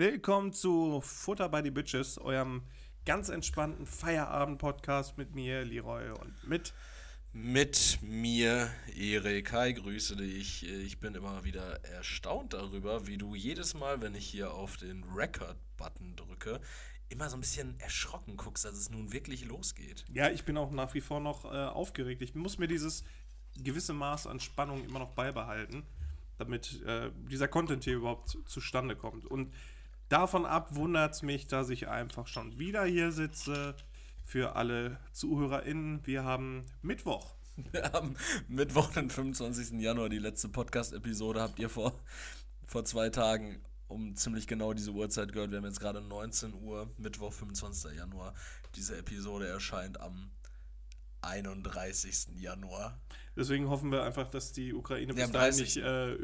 Willkommen zu Futter by the Bitches, eurem ganz entspannten Feierabend-Podcast mit mir, Leroy, und mit. Mit mir, Erik. Hi, grüße dich. Ich bin immer wieder erstaunt darüber, wie du jedes Mal, wenn ich hier auf den Record-Button drücke, immer so ein bisschen erschrocken guckst, dass es nun wirklich losgeht. Ja, ich bin auch nach wie vor noch äh, aufgeregt. Ich muss mir dieses gewisse Maß an Spannung immer noch beibehalten, damit äh, dieser Content hier überhaupt zustande kommt. Und Davon ab wundert es mich, dass ich einfach schon wieder hier sitze. Für alle ZuhörerInnen, wir haben Mittwoch. Wir haben Mittwoch, den 25. Januar, die letzte Podcast-Episode habt ihr vor, vor zwei Tagen um ziemlich genau diese Uhrzeit gehört. Wir haben jetzt gerade 19 Uhr, Mittwoch, 25. Januar. Diese Episode erscheint am 31. Januar. Deswegen hoffen wir einfach, dass die Ukraine bis dahin nicht äh,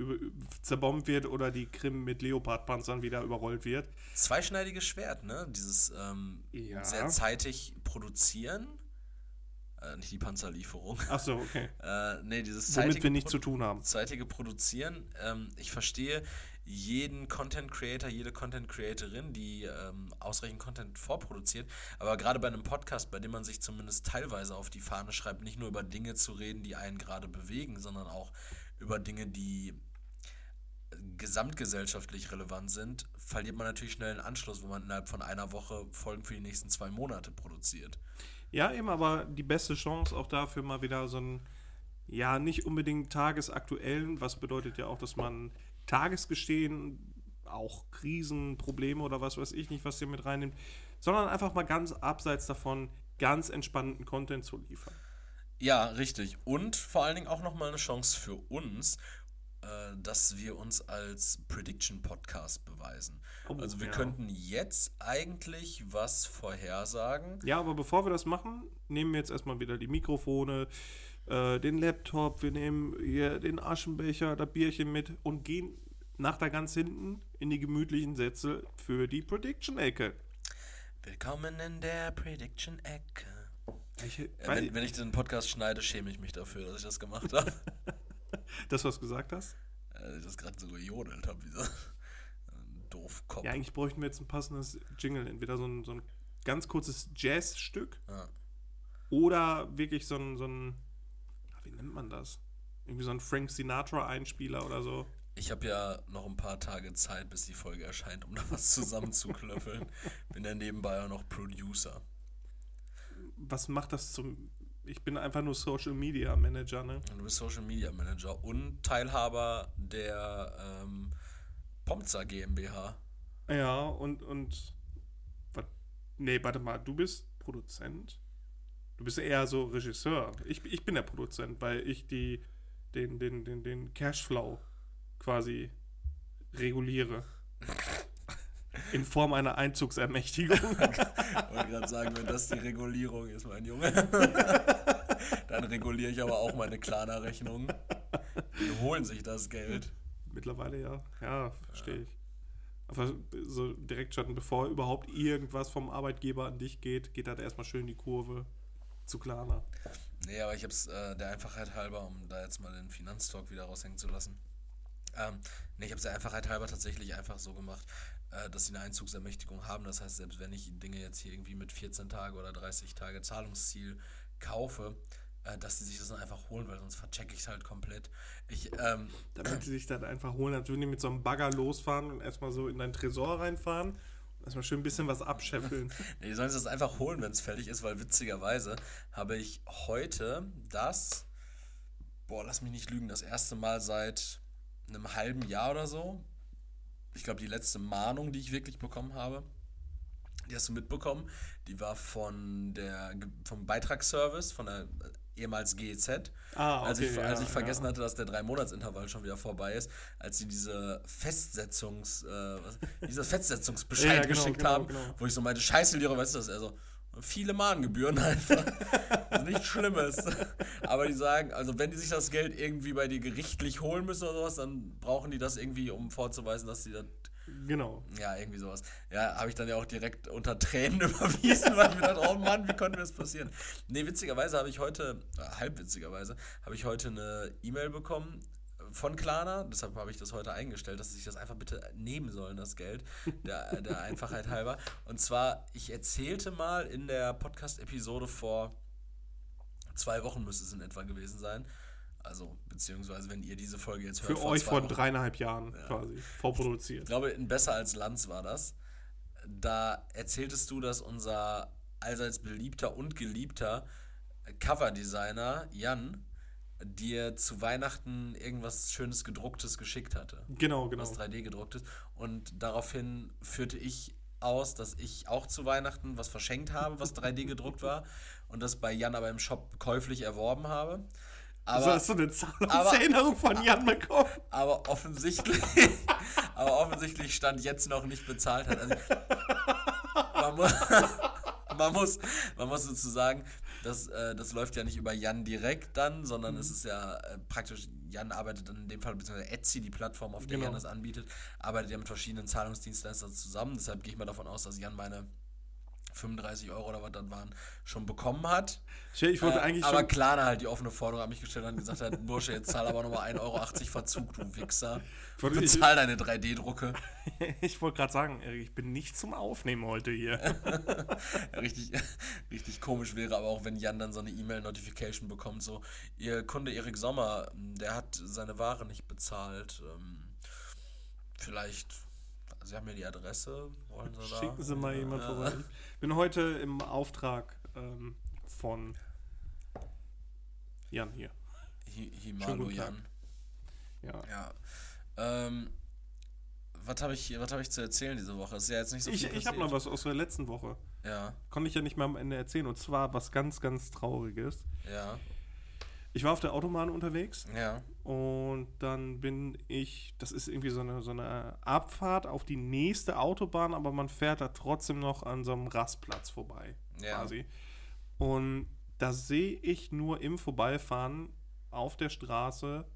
zerbombt wird oder die Krim mit Leopardpanzern wieder überrollt wird. Zweischneidiges Schwert, ne? Dieses ähm, ja. sehr zeitig produzieren. Äh, nicht die Panzerlieferung. Ach so, okay. äh, nee, dieses zeitige Womit wir nichts zu tun haben. Zeitige Produzieren. Ähm, ich verstehe, jeden Content Creator, jede Content Creatorin, die ähm, ausreichend Content vorproduziert. Aber gerade bei einem Podcast, bei dem man sich zumindest teilweise auf die Fahne schreibt, nicht nur über Dinge zu reden, die einen gerade bewegen, sondern auch über Dinge, die gesamtgesellschaftlich relevant sind, verliert man natürlich schnell einen Anschluss, wenn man innerhalb von einer Woche Folgen für die nächsten zwei Monate produziert. Ja, eben, aber die beste Chance auch dafür mal wieder so ein, ja, nicht unbedingt tagesaktuellen, was bedeutet ja auch, dass man Tagesgestehen, auch Krisen, Probleme oder was weiß ich nicht, was ihr mit reinnimmt, sondern einfach mal ganz abseits davon ganz entspannten Content zu liefern. Ja, richtig. Und vor allen Dingen auch nochmal eine Chance für uns, äh, dass wir uns als Prediction Podcast beweisen. Oh, also wir ja. könnten jetzt eigentlich was vorhersagen. Ja, aber bevor wir das machen, nehmen wir jetzt erstmal wieder die Mikrofone, äh, den Laptop, wir nehmen hier den Aschenbecher, das Bierchen mit und gehen nach da ganz hinten in die gemütlichen Sätze für die Prediction-Ecke. Willkommen in der Prediction-Ecke. Äh, wenn, wenn, ich den Podcast schneide, schäme ich mich dafür, dass ich das gemacht habe. das, was du gesagt hast? Äh, ich das gerade so gejodelt habe, wie so ein Doofkopf. Ja, eigentlich bräuchten wir jetzt ein passendes Jingle. Entweder so ein, so ein ganz kurzes Jazzstück ja. oder wirklich so ein, so ein nennt man das? Irgendwie so ein Frank Sinatra-Einspieler oder so. Ich habe ja noch ein paar Tage Zeit, bis die Folge erscheint, um da was zusammenzuklöffeln. bin ja nebenbei auch noch Producer. Was macht das zum. Ich bin einfach nur Social Media Manager, ne? Du bist Social Media Manager und Teilhaber der ähm, Pomza GmbH. Ja, und. und nee, warte mal, du bist Produzent? Du bist eher so Regisseur. Ich, ich bin der Produzent, weil ich die, den, den, den, den Cashflow quasi reguliere. In Form einer Einzugsermächtigung. ich wollte gerade sagen, wenn das die Regulierung ist, mein Junge, dann reguliere ich aber auch meine Klarna-Rechnung. Die holen sich das Geld. Mittlerweile ja. Ja, verstehe ich. Aber so direkt schon, bevor überhaupt irgendwas vom Arbeitgeber an dich geht, geht halt erstmal schön die Kurve zu Klarna. Nee, aber ich habe es äh, der Einfachheit halber, um da jetzt mal den Finanztalk wieder raushängen zu lassen. Ähm, nee, ich habe es der Einfachheit halber tatsächlich einfach so gemacht, äh, dass sie eine Einzugsermächtigung haben. Das heißt, selbst wenn ich Dinge jetzt hier irgendwie mit 14 Tage oder 30 Tage Zahlungsziel kaufe, äh, dass sie sich das dann einfach holen, weil sonst verchecke ich es halt komplett. Ich, ähm, Damit sie sich dann einfach holen, als würden die mit so einem Bagger losfahren und erstmal so in dein Tresor reinfahren Erstmal schön ein bisschen was abscheffeln. nee, die sollen das einfach holen, wenn es fertig ist, weil witzigerweise habe ich heute das, boah, lass mich nicht lügen, das erste Mal seit einem halben Jahr oder so. Ich glaube, die letzte Mahnung, die ich wirklich bekommen habe, die hast du mitbekommen. Die war von der, vom Beitragsservice, von der ehemals GEZ. Ah, okay, als ich, als ich vergessen ja. hatte, dass der Drei-Monats-Intervall schon wieder vorbei ist, als sie diese Festsetzungs, äh, was, dieser Festsetzungsbescheid ja, genau, geschickt genau, haben, genau. wo ich so meinte, scheiße, Lehrer, weißt du das? Also, viele Mahngebühren einfach. Nichts Schlimmes. Aber die sagen, also wenn die sich das Geld irgendwie bei dir gerichtlich holen müssen oder sowas, dann brauchen die das irgendwie, um vorzuweisen, dass sie das Genau. Ja, irgendwie sowas. Ja, habe ich dann ja auch direkt unter Tränen überwiesen, weil ich mir dachte, oh Mann, wie konnte mir das passieren? Nee, witzigerweise habe ich heute, äh, halb witzigerweise, habe ich heute eine E-Mail bekommen von Klarna, deshalb habe ich das heute eingestellt, dass sie sich das einfach bitte nehmen sollen, das Geld, der, der Einfachheit halber. Und zwar, ich erzählte mal in der Podcast-Episode vor zwei Wochen müsste es in etwa gewesen sein. Also, beziehungsweise, wenn ihr diese Folge jetzt hört. Für euch vor dreieinhalb Jahren Ja. quasi Ich vorproduziert. glaube, in Besser als Lanz war das. Da erzähltest du, dass unser allseits beliebter und geliebter Coverdesigner Jan dir zu Weihnachten irgendwas Schönes gedrucktes geschickt hatte. Genau, genau. Was 3D gedrucktes. Und daraufhin führte ich aus, dass ich auch zu Weihnachten was verschenkt habe, was 3D gedruckt war. Und das bei Jan aber im Shop käuflich erworben habe. Also Aber hast du eine Zahlungserinnerung von Jan bekommen? aber offensichtlich, aber offensichtlich stand jetzt noch nicht bezahlt hat. Also, man, muss, man, muss, man muss dazu sagen, das, äh, das läuft ja nicht über Jan direkt dann, sondern Mhm. es ist ja äh, praktisch, Jan arbeitet dann in dem Fall, beziehungsweise Etsy, die Plattform, auf der Genau. Jan das anbietet, arbeitet ja mit verschiedenen Zahlungsdienstleistern zusammen. Deshalb gehe ich mal davon aus, dass Jan meine 35 Euro oder was das waren, schon bekommen hat. Ich wollte Äh, eigentlich aber schon. Klarna halt die offene Forderung an mich gestellt hat und gesagt hat, Bursche, jetzt zahl aber nochmal 1,80 Euro Verzug, du Wichser. Wollte Bezahl deine 3D-Drucke. Ich wollte gerade sagen, ich bin nicht zum Aufnehmen heute hier. richtig, richtig komisch wäre aber auch, wenn Jan dann so eine E-Mail-Notification bekommt, so, ihr Kunde Erik Sommer, der hat seine Ware nicht bezahlt. Ähm, vielleicht, Sie haben ja die Adresse, wollen Sie da? Schicken Sie mal jemand Ja. vorbei. Ich bin heute im Auftrag ähm, von Jan hier. Hi- Himalo. Jan. Ja. Ja. Ähm, was habe ich, was hab ich zu erzählen diese Woche? Ist ja jetzt nicht so Ich, viel ich habe passiert. noch was aus der letzten Woche. Ja, Konnte ich ja nicht mehr am Ende erzählen. Und zwar was ganz, ganz Trauriges. ja, Ich war auf der Autobahn unterwegs ja. Und dann bin ich, das ist irgendwie so eine, so eine Abfahrt auf die nächste Autobahn, aber man fährt da trotzdem noch an so einem Rastplatz vorbei, Ja. quasi. Und da sehe ich nur im Vorbeifahren auf der Straße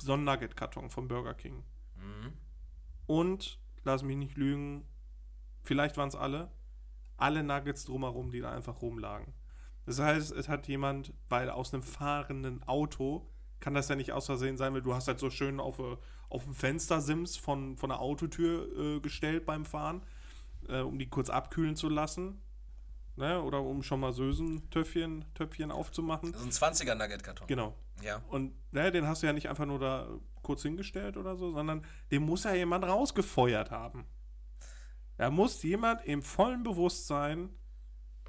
so einen Nugget-Karton vom Burger King. Mhm. Und, lass mich nicht lügen, vielleicht waren es alle, alle Nuggets drumherum, die da einfach rumlagen. Das heißt, es hat jemand, weil aus einem fahrenden Auto kann das ja nicht aus Versehen sein, weil du hast halt so schön auf, äh, auf dem Fenstersims von, von der Autotür äh, gestellt beim Fahren, äh, um die kurz abkühlen zu lassen. Ne? Oder um schon mal Sösen-Töpfchen Töpfchen aufzumachen. So ein 20er Nugget-Karton. Genau. Ja. Und ne, den hast du ja nicht einfach nur da kurz hingestellt oder so, sondern den muss ja jemand rausgefeuert haben. Da muss jemand im vollen Bewusstsein,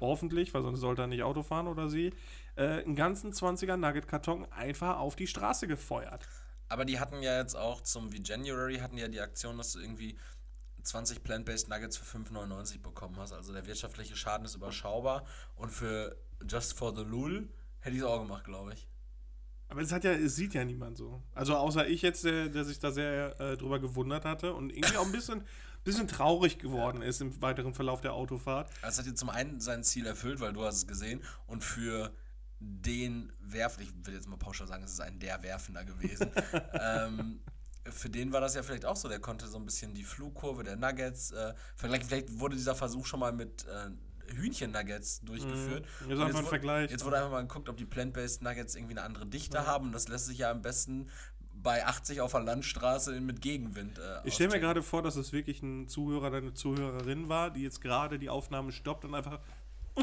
hoffentlich, weil sonst sollte er nicht Auto fahren oder sie, äh, einen ganzen 20er Nugget-Karton einfach auf die Straße gefeuert. Aber die hatten ja jetzt auch zum wie January hatten ja die Aktion, dass du irgendwie 20 Plant-Based Nuggets für 5,99 bekommen hast. Also der wirtschaftliche Schaden ist überschaubar. Und für Just for the Lul hätte ich es auch gemacht, glaube ich. Aber es hat ja, es sieht ja niemand so. Also außer ich jetzt, der, der sich da sehr äh, drüber gewundert hatte und irgendwie auch ein bisschen, bisschen traurig geworden ist im weiteren Verlauf der Autofahrt. Also es hat jetzt zum einen sein Ziel erfüllt, weil du hast es gesehen. Und für den Werfer, ich will jetzt mal pauschal sagen, es ist ein der Werfender gewesen. ähm, für den war das ja vielleicht auch so. Der konnte so ein bisschen die Flugkurve der Nuggets äh, vergleichen. Vielleicht wurde dieser Versuch schon mal mit äh, Hühnchen-Nuggets durchgeführt. Mhm. Das ist Und einfach ein wu- Vergleich. Jetzt wurde einfach mal geguckt, ob die Plant-Based Nuggets irgendwie eine andere Dichte haben. Und das lässt sich ja am besten bei 80 auf der Landstraße mit Gegenwind äh, Ich stelle mir gerade vor, dass es wirklich ein Zuhörer oder eine Zuhörerin war, die jetzt gerade die Aufnahme stoppt und einfach.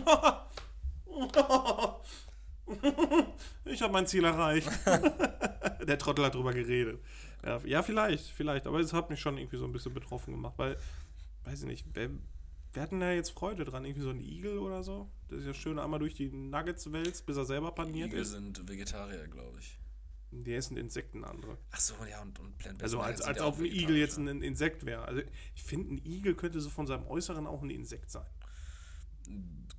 Ich habe mein Ziel erreicht. Der Trottel hat drüber geredet. Ja, ja, vielleicht, vielleicht. Aber es hat mich schon irgendwie so ein bisschen betroffen gemacht, weil, weiß ich nicht, wer, wer hat denn da jetzt Freude dran? Irgendwie so ein Igel oder so? Das ist ja schön einmal durch die Nuggets wälzt, bis er selber paniert Igel ist. sind Vegetarier, glaube ich. Die essen Insekten andere. Ach so, ja, und, und Plant-Based Also als, als ob ein Igel jetzt ja. ein Insekt wäre. Also ich finde, ein Igel könnte so von seinem Äußeren auch ein Insekt sein.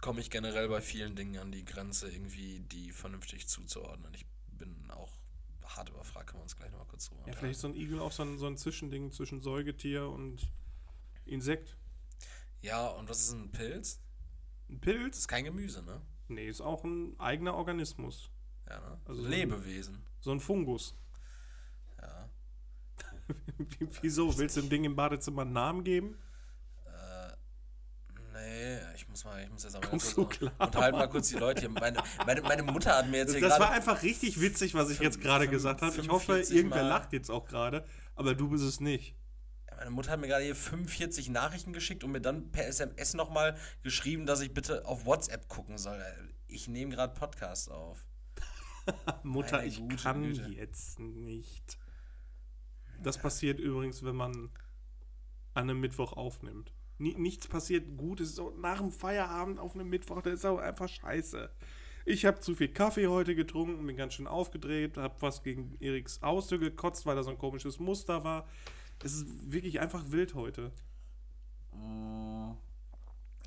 komme ich generell bei vielen Dingen an die Grenze, irgendwie die vernünftig zuzuordnen. Ich bin auch hart überfragt, können wir uns gleich nochmal kurz drüber Ja, vielleicht ist so ein Igel auch so ein, so ein Zwischending zwischen Säugetier und Insekt. Ja, und was ist ein Pilz? Ein Das Pilz? ist kein Gemüse, ne? Nee, ist auch ein eigener Organismus. Ja, ne? Also so Lebewesen. So ein Fungus. Ja. Wieso? Willst du dem Ding im Badezimmer einen Namen geben? Äh, nee, ich muss mal, ich muss jetzt aber Kommst kurz du klar, unterhalten mal kurz die Leute hier. Meine, meine, meine Mutter hat mir jetzt hier Das war einfach richtig witzig, was ich jetzt gerade gesagt habe. Ich hoffe, 45 irgendwer Mal. lacht jetzt auch gerade, aber du bist es nicht. Meine Mutter hat mir gerade hier 45 Nachrichten geschickt und mir dann per SMS nochmal geschrieben, dass ich bitte auf WhatsApp gucken soll. Ich nehme gerade Podcast auf. Mutter, ich kann Güte. jetzt nicht. Das passiert übrigens, wenn man an einem Mittwoch aufnimmt. Ni- Nichts passiert gut. Es ist auch nach dem Feierabend auf einem Mittwoch, das ist auch einfach scheiße. Ich habe zu viel Kaffee heute getrunken, bin ganz schön aufgedreht, habe was gegen Eriks Haustür gekotzt, weil da so ein komisches Muster war. Es ist wirklich einfach wild heute.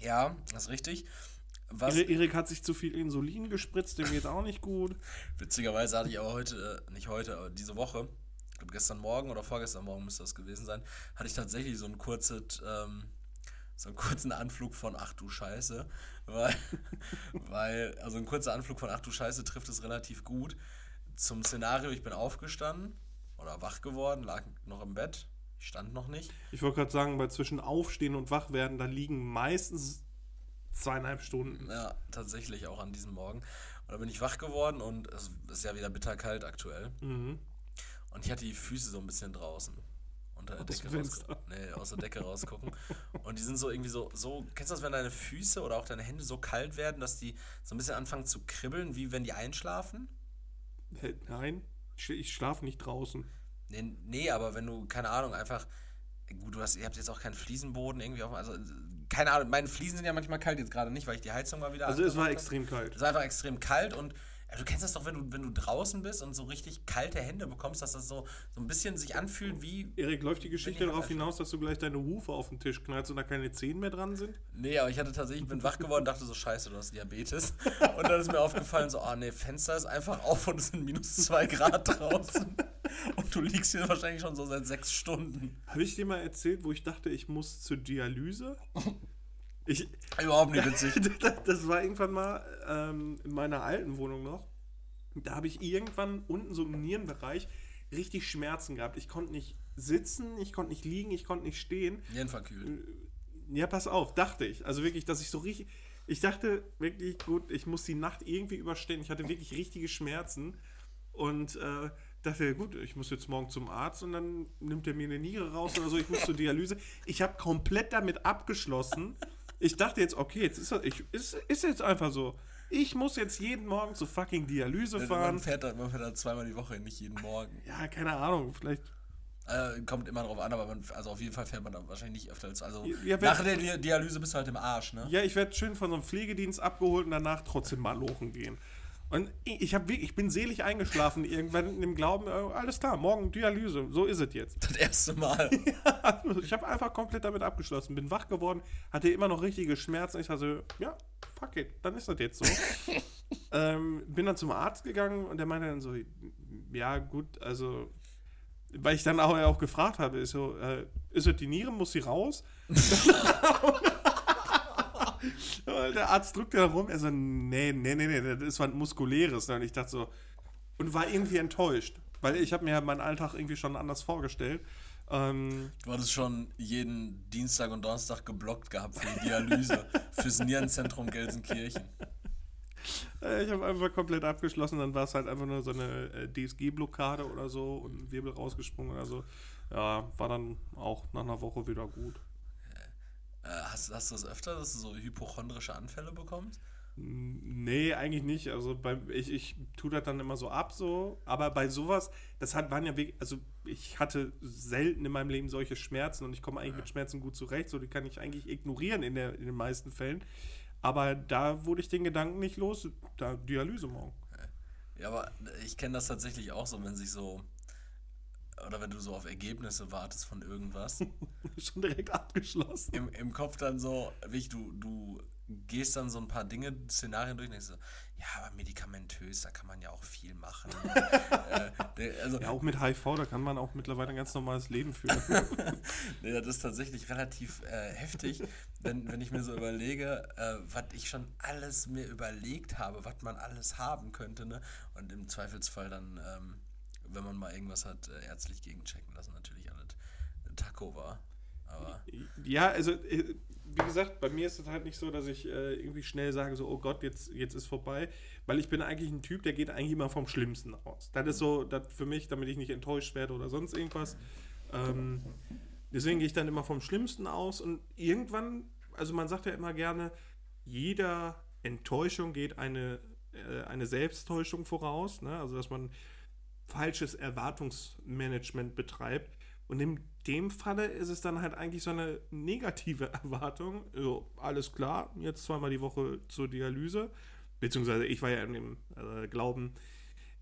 Ja, das ist richtig. Was, Eri- Erik hat sich zu viel Insulin gespritzt, dem geht auch nicht gut. Witzigerweise hatte ich aber heute, äh, nicht heute, aber diese Woche, ich glaube gestern Morgen oder vorgestern Morgen müsste das gewesen sein, hatte ich tatsächlich so ein kurzes, ähm, so einen kurzen Anflug von ach du Scheiße. Weil, weil, also ein kurzer Anflug von ach du Scheiße trifft es relativ gut. Zum Szenario, ich bin aufgestanden oder wach geworden, lag noch im Bett, ich stand noch nicht. Ich wollte gerade sagen, bei zwischen Aufstehen und Wachwerden, da liegen meistens zweieinhalb Stunden. Ja, tatsächlich auch an diesem Morgen. Und da bin ich wach geworden und es ist ja wieder bitterkalt aktuell. Mhm. Und ich hatte die Füße so ein bisschen draußen. Unter der Aus Decke. Fenster. Nee, aus der Decke rausgucken. Und die sind so irgendwie so, so, kennst du das, wenn deine Füße oder auch deine Hände so kalt werden, dass die so ein bisschen anfangen zu kribbeln, wie wenn die einschlafen? Nein, ich, ich schlafe nicht draußen. Nee, nee, aber wenn du, keine Ahnung, einfach, gut, du hast, ihr habt jetzt auch keinen Fliesenboden irgendwie auf, also, keine Ahnung, meine Fliesen sind ja manchmal kalt, jetzt gerade nicht, weil ich die Heizung mal wieder Also es war extrem kalt. Es war einfach extrem kalt und ja, du kennst das doch, wenn du, wenn du draußen bist und so richtig kalte Hände bekommst, dass das so, so ein bisschen sich anfühlt wie. Erik, läuft die Geschichte darauf hinaus, dass du gleich deine Hufe auf den Tisch knallst und da keine Zehen mehr dran sind? Nee, aber ich hatte tatsächlich, ich bin wach geworden und dachte so, scheiße, du hast Diabetes. Und dann ist mir aufgefallen, so, ah nee, Fenster ist einfach auf und es sind minus zwei Grad draußen. Und du liegst hier wahrscheinlich schon so seit sechs Stunden. Habe ich dir mal erzählt, wo ich dachte, ich muss zur Dialyse? Ich, Überhaupt nicht witzig. das, das war irgendwann mal ähm, in meiner alten Wohnung noch. Da habe ich irgendwann unten so im Nierenbereich richtig Schmerzen gehabt. Ich konnte nicht sitzen, ich konnte nicht liegen, ich konnte nicht stehen. Nierenverkühlt. Ja, pass auf, dachte ich. Also wirklich, dass ich so richtig. Ich dachte wirklich, gut, ich muss die Nacht irgendwie überstehen. Ich hatte wirklich richtige Schmerzen. Und äh, dachte, gut, ich muss jetzt morgen zum Arzt und dann nimmt er mir eine Niere raus oder so. Ich muss zur Dialyse. Ich habe komplett damit abgeschlossen. Ich dachte jetzt, okay, jetzt ist, das, ich, ist, ist jetzt einfach so. Ich muss jetzt jeden Morgen zur fucking Dialyse Man fahren. fährt, da, man fährt da zweimal die Woche, nicht jeden Morgen. Ja, keine Ahnung, vielleicht. Äh, kommt immer drauf an, aber man, also auf jeden Fall fährt man da wahrscheinlich nicht öfter als. Also Ja, nach der Di- Dialyse bist du halt im Arsch, ne? Ja, ich werde schön von so einem Pflegedienst abgeholt und danach trotzdem mal lochen gehen. Und ich, hab, ich bin selig eingeschlafen irgendwann in dem Glauben, äh, alles klar, morgen Dialyse, so ist es jetzt. Das erste Mal. Ich habe einfach komplett damit abgeschlossen, bin wach geworden, hatte immer noch richtige Schmerzen. Ich dachte, ja, fuck it, dann ist das jetzt so. ähm, bin dann zum Arzt gegangen und der meinte dann so, ja gut, also, weil ich dann auch, auch gefragt habe, ist so, äh, ist es die Niere, muss sie raus? Der Arzt drückte da rum, er so, nee, nee, nee, nee, das ist was Muskuläres. Und ich dachte so, und war irgendwie enttäuscht, weil ich habe mir meinen Alltag irgendwie schon anders vorgestellt. Ähm, Du hattest schon jeden Dienstag und Donnerstag geblockt gehabt für die Dialyse. fürs Nierenzentrum Gelsenkirchen. äh, ich habe einfach komplett abgeschlossen, dann war es halt einfach nur so eine äh, DSG-Blockade oder so und ein Wirbel rausgesprungen oder so. Ja, war dann auch nach einer Woche wieder gut. Äh, hast, hast du das öfter, dass du so hypochondrische Anfälle bekommst? Nee, eigentlich nicht. Also bei, ich, ich tue das dann immer so ab, so. Aber bei sowas, das hat, waren ja wirklich, also ich hatte selten in meinem Leben solche Schmerzen und ich komme eigentlich mit Schmerzen gut zurecht. So, die kann ich eigentlich ignorieren in, der, in den meisten Fällen. Aber da wurde ich den Gedanken nicht los, da Dialyse morgen. Ja, aber ich kenne das tatsächlich auch so, wenn sich so. Oder wenn du so auf Ergebnisse wartest von irgendwas. Schon direkt abgeschlossen. Im, Im Kopf dann so, wie du, du gehst dann so ein paar Dinge, Szenarien durch und denkst so, ja, aber medikamentös, da kann man ja auch viel machen. äh, also, Ja, auch mit HIV, da kann man auch mittlerweile ein ganz normales Leben führen. Nee, das ist tatsächlich relativ äh, heftig, wenn, wenn ich mir so überlege, äh, was ich schon alles mir überlegt habe, was man alles haben könnte. Ne? Und im Zweifelsfall dann, ähm, wenn man mal irgendwas hat, äh, ärztlich gegenchecken lassen, natürlich alles Taco war. Aber Ja, also, äh, wie gesagt, bei mir ist es halt nicht so, dass ich äh, irgendwie schnell sage, so, oh Gott, jetzt, jetzt ist vorbei. Weil ich bin eigentlich ein Typ, der geht eigentlich immer vom Schlimmsten aus. Das ist so, das für mich, damit ich nicht enttäuscht werde oder sonst irgendwas. Ähm, deswegen gehe ich dann immer vom Schlimmsten aus und irgendwann, also man sagt ja immer gerne, jeder Enttäuschung geht eine, äh, eine Selbsttäuschung voraus. Ne? Also, dass man falsches Erwartungsmanagement betreibt. Und in dem Falle ist es dann halt eigentlich so eine negative Erwartung. So, alles klar, jetzt zweimal die Woche zur Dialyse. Beziehungsweise ich war ja in dem äh, Glauben,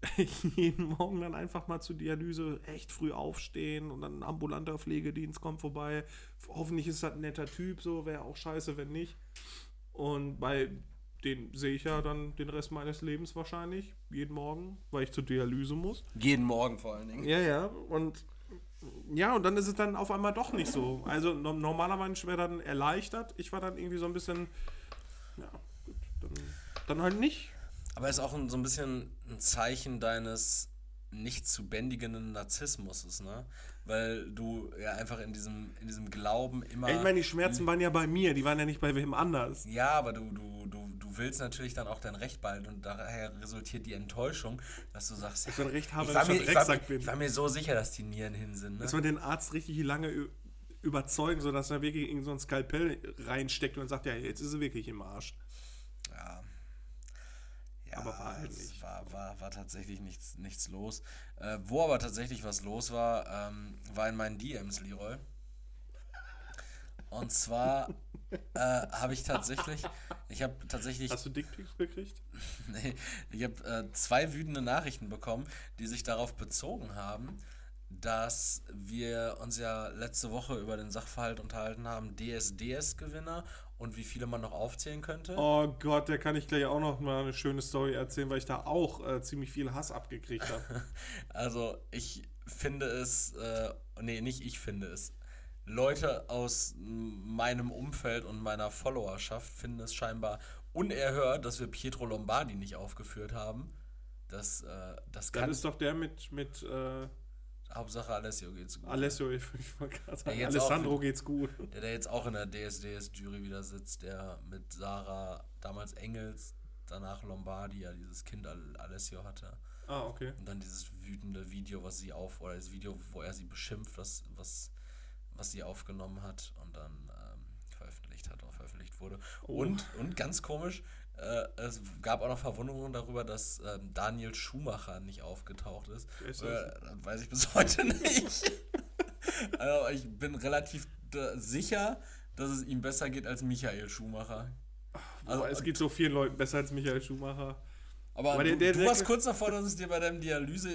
jeden Morgen dann einfach mal zur Dialyse echt früh aufstehen und dann ein ambulanter Pflegedienst kommt vorbei. Hoffentlich ist das ein netter Typ, so wäre auch scheiße, wenn nicht. Und bei den sehe ich ja dann den Rest meines Lebens wahrscheinlich, jeden Morgen, weil ich zur Dialyse muss. jeden Morgen vor allen Dingen. Ja, ja, und ja, und dann ist es dann auf einmal doch nicht so. Also no- normaler Mensch wäre dann erleichtert. Ich war dann irgendwie so ein bisschen, ja, gut, dann, dann halt nicht. Aber ist auch ein, so ein bisschen ein Zeichen deines nicht zu bändigenden Narzissmus, ne? Weil du ja einfach in diesem, in diesem Glauben immer. Ja, ich meine, die Schmerzen waren ja bei mir, die waren ja nicht bei wem anders. Ja, aber du, du, du, du willst natürlich dann auch dein Recht behalten und daher resultiert die Enttäuschung, dass du sagst, Dass ich ein Recht habe, ich, war mir, ich war, bin. ich war mir so sicher, dass die Nieren hin sind. Ne? Dass man den Arzt richtig lange überzeugen, sodass er wirklich in so ein Skalpell reinsteckt und sagt, ja, jetzt ist er wirklich im Arsch. Aber war halt nicht. War, war, war tatsächlich nichts, nichts los. Äh, wo aber tatsächlich was los war, ähm, war in meinen DMs, Leroy. Und zwar äh, habe ich tatsächlich, ich habe tatsächlich Hast du Dickpics gekriegt? Nee, ich habe äh, zwei wütende Nachrichten bekommen, die sich darauf bezogen haben, dass wir uns ja letzte Woche über den Sachverhalt unterhalten haben, DSDS-Gewinner und wie viele man noch aufzählen könnte. Oh Gott, da kann ich gleich auch noch mal eine schöne Story erzählen, weil ich da auch äh, ziemlich viel Hass abgekriegt habe. Also ich finde es, äh, nee, nicht ich finde es. Leute aus meinem Umfeld und meiner Followerschaft finden es scheinbar unerhört, dass wir Pietro Lombardi nicht aufgeführt haben. Das, äh, das Das kann. ist doch der mit, mit äh, Hauptsache Alessio geht's gut. Alessio, ich, ich wollte gerade sagen, auch Alessandro wieder- geht's gut. Der, der jetzt auch in der DSDS-Jury wieder sitzt, der mit Sarah, damals Engels, danach Lombardi, ja dieses Kind Al Alessio hatte. Ah, okay. Und dann dieses wütende Video, was sie auf, oder das Video, wo er sie beschimpft, was, was, was sie aufgenommen hat und dann ähm, veröffentlicht hat oder veröffentlicht wurde. Oh. Und, und ganz komisch, äh, es gab auch noch Verwunderungen darüber, dass ähm, Daniel Schumacher nicht aufgetaucht ist. Ist Äh, weiß ich bis heute nicht. also ich bin relativ äh, sicher, dass es ihm besser geht als Michael Schumacher. Also, es geht so vielen Leuten besser als Michael Schumacher. Aber, Aber du, der- du der- warst kurz davor, dass es dir bei deinem Dialyse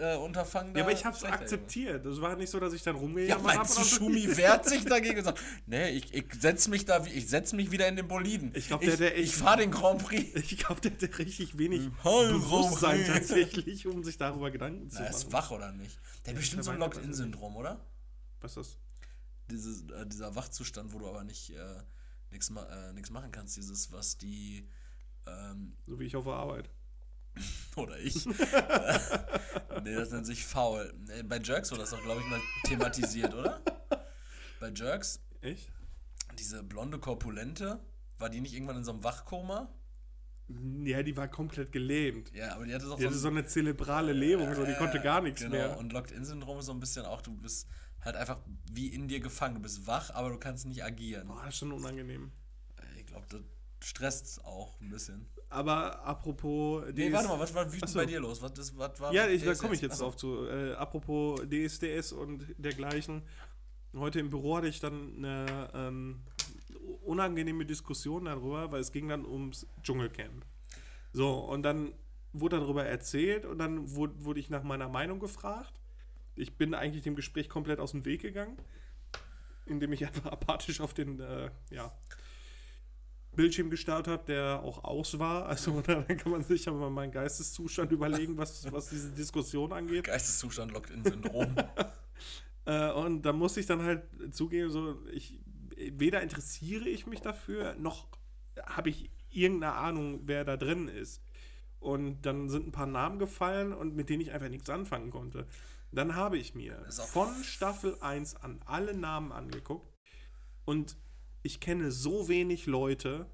äh, Unterfangen Ja, aber ich hab's akzeptiert. Das war nicht so, dass ich dann Ja, rumgejammert meinst du. Schumi wehrt sich dagegen und sagt, nee, ich, ich setz mich da, ich setz mich wieder in den Boliden. Ich glaub, der- der ich echt- fahr den Grand Prix. Ich glaube, der hatte richtig wenig Bewusstsein Ray. tatsächlich, um sich darüber Gedanken zu Na, er ist machen. wach oder nicht? Der hat bestimmt so ein Locked-In-Syndrom, oder? Was ist das? Dieses, äh, dieser Wachzustand, wo du aber nicht äh, nichts ma äh, machen kannst, dieses, was die ähm, So wie ich auf der Arbeit. oder ich. nee, das nennt sich faul. Nee, Bei Jerks wurde das doch, glaube ich, mal thematisiert, oder? Bei Jerks, Echt? diese blonde Korpulente, war die nicht irgendwann in so einem Wachkoma? Ja, die war komplett gelähmt. Ja, aber die hatte doch Die hatte so eine zerebrale Lähmung, so, die konnte gar nichts genau. mehr. Und Locked-In-Syndrom ist so ein bisschen auch, du bist halt einfach wie in dir gefangen. Du bist wach, aber du kannst nicht agieren. Boah, das ist schon unangenehm. Ich glaube, das stresst auch ein bisschen. Aber apropos. Nee, DS warte mal, was war wütend bei dir los? Was, das, was war Ja, ich, da komme ich jetzt Achso. drauf zu. Äh, apropos DSDS und dergleichen. Heute im Büro hatte ich dann eine ähm, unangenehme Diskussion darüber, weil es ging dann ums Dschungelcamp. So, und dann wurde darüber erzählt und dann wurde, wurde ich nach meiner Meinung gefragt. Ich bin eigentlich dem Gespräch komplett aus dem Weg gegangen, indem ich einfach apathisch auf den äh, ja, Bildschirm gestarrt habe, der auch aus war. Also dann kann man sich aber mal meinen Geisteszustand überlegen, was, was diese Diskussion angeht. Geisteszustand Locked-In-Syndrom. Äh, und da muss ich dann halt zugeben, so, ich, weder interessiere ich mich dafür, noch habe ich irgendeine Ahnung, wer da drin ist. Und dann sind ein paar Namen gefallen und mit denen ich einfach nichts anfangen konnte. Dann habe ich mir von Staffel 1 an alle Namen angeguckt und ich kenne so wenig Leute,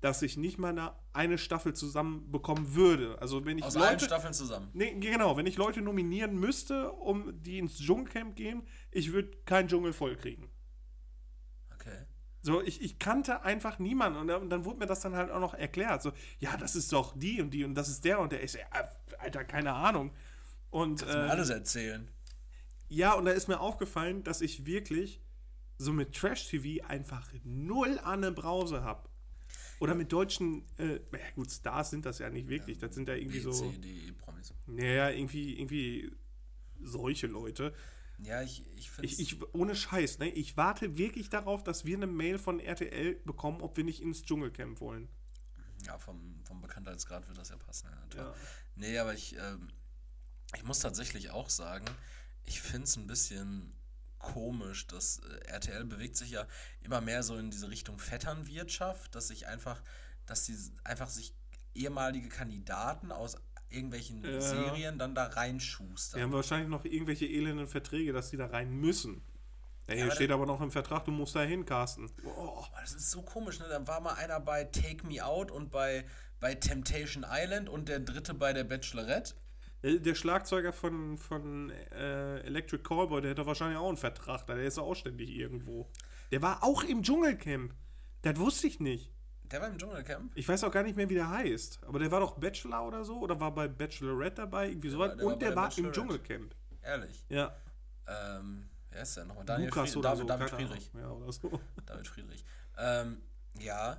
dass ich nicht mal eine, eine Staffel zusammenbekommen würde. Also wenn ich Aus allen Leute, Staffeln zusammen. nee, genau, wenn ich Leute nominieren müsste, um die ins Dschungelcamp gehen, ich würde keinen Dschungel vollkriegen. Okay. So, ich, ich kannte einfach niemanden und dann, und dann wurde mir das dann halt auch noch erklärt. So, ja, das ist doch die und die und das ist der und der. Ich Alter, keine Ahnung. Und Kannst du mir äh, alles erzählen. ja, und da ist mir aufgefallen, dass ich wirklich so mit Trash-TV einfach null an der Brause habe. Oder mit deutschen, äh, ja gut, Stars sind das ja nicht wirklich. Das sind ja irgendwie B, so, Promis. naja, irgendwie, irgendwie solche Leute. Ja, ich, ich finde Ich, ich, ohne Scheiß, ne? Ich warte wirklich darauf, dass wir eine Mail von RTL bekommen, ob wir nicht ins Dschungelcamp wollen. Ja, vom, vom Bekanntheitsgrad wird das ja passen. Ja. Ja. Nee, aber ich, ähm, ich muss tatsächlich auch sagen, ich finde es ein bisschen komisch, dass äh, RTL bewegt sich ja immer mehr so in diese Richtung Vetternwirtschaft, dass sich einfach, dass sie einfach sich ehemalige Kandidaten aus irgendwelchen Ja. Serien dann da Die reinschustern. haben wahrscheinlich noch irgendwelche elenden Verträge, dass die da rein müssen. Ja, hier aber steht aber noch im Vertrag, du musst da hin, Carsten. Aber das ist so komisch, ne? Da war mal einer bei Take Me Out und bei, bei Temptation Island und der dritte bei der Bachelorette. Äh, Der Schlagzeuger von, von äh, Electric Callboy, der hätte wahrscheinlich auch einen Vertrag, da der ist auch ständig irgendwo. Der war auch im Dschungelcamp. Das wusste ich nicht. Der war im Dschungelcamp. Ich weiß auch gar nicht mehr, wie der heißt. Aber der war doch Bachelor oder so oder war bei Bachelorette dabei, irgendwie sowas. der war Und der bei war im. Dschungelcamp. Ehrlich. Ja. Ähm, wer ist der nochmal? Daniel Lukas Fried oder David, so. David Friedrich. Ja, oder so. David Friedrich. Ähm, ja.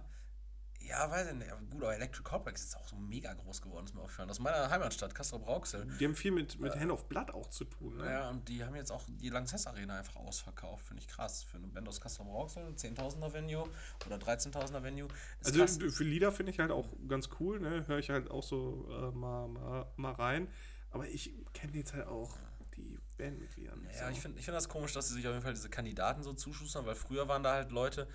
Ja, weiß ich nicht. Aber gut, aber Electric Corplex ist auch so mega groß geworden, ist mir aufgefallen. Aus meiner Heimatstadt, Castro Brauxel. Die haben viel mit, mit Hand of Blood auch zu tun. Ne? Ja, und die haben jetzt auch die Lanxess Arena einfach ausverkauft. Finde ich krass. Für eine Band aus Castro Brauxel, 10.000er Venue oder 13.000er Venue. Also krass. für Lieder finde ich halt auch ganz cool, ne? Höre ich halt auch so äh, mal, mal, mal rein. Aber ich kenne jetzt halt auch die Bandmitglieder nicht. Ja, so. ich finde ich find das komisch, dass sie sich auf jeden Fall diese Kandidaten so zuschustern, weil früher waren da halt Leute.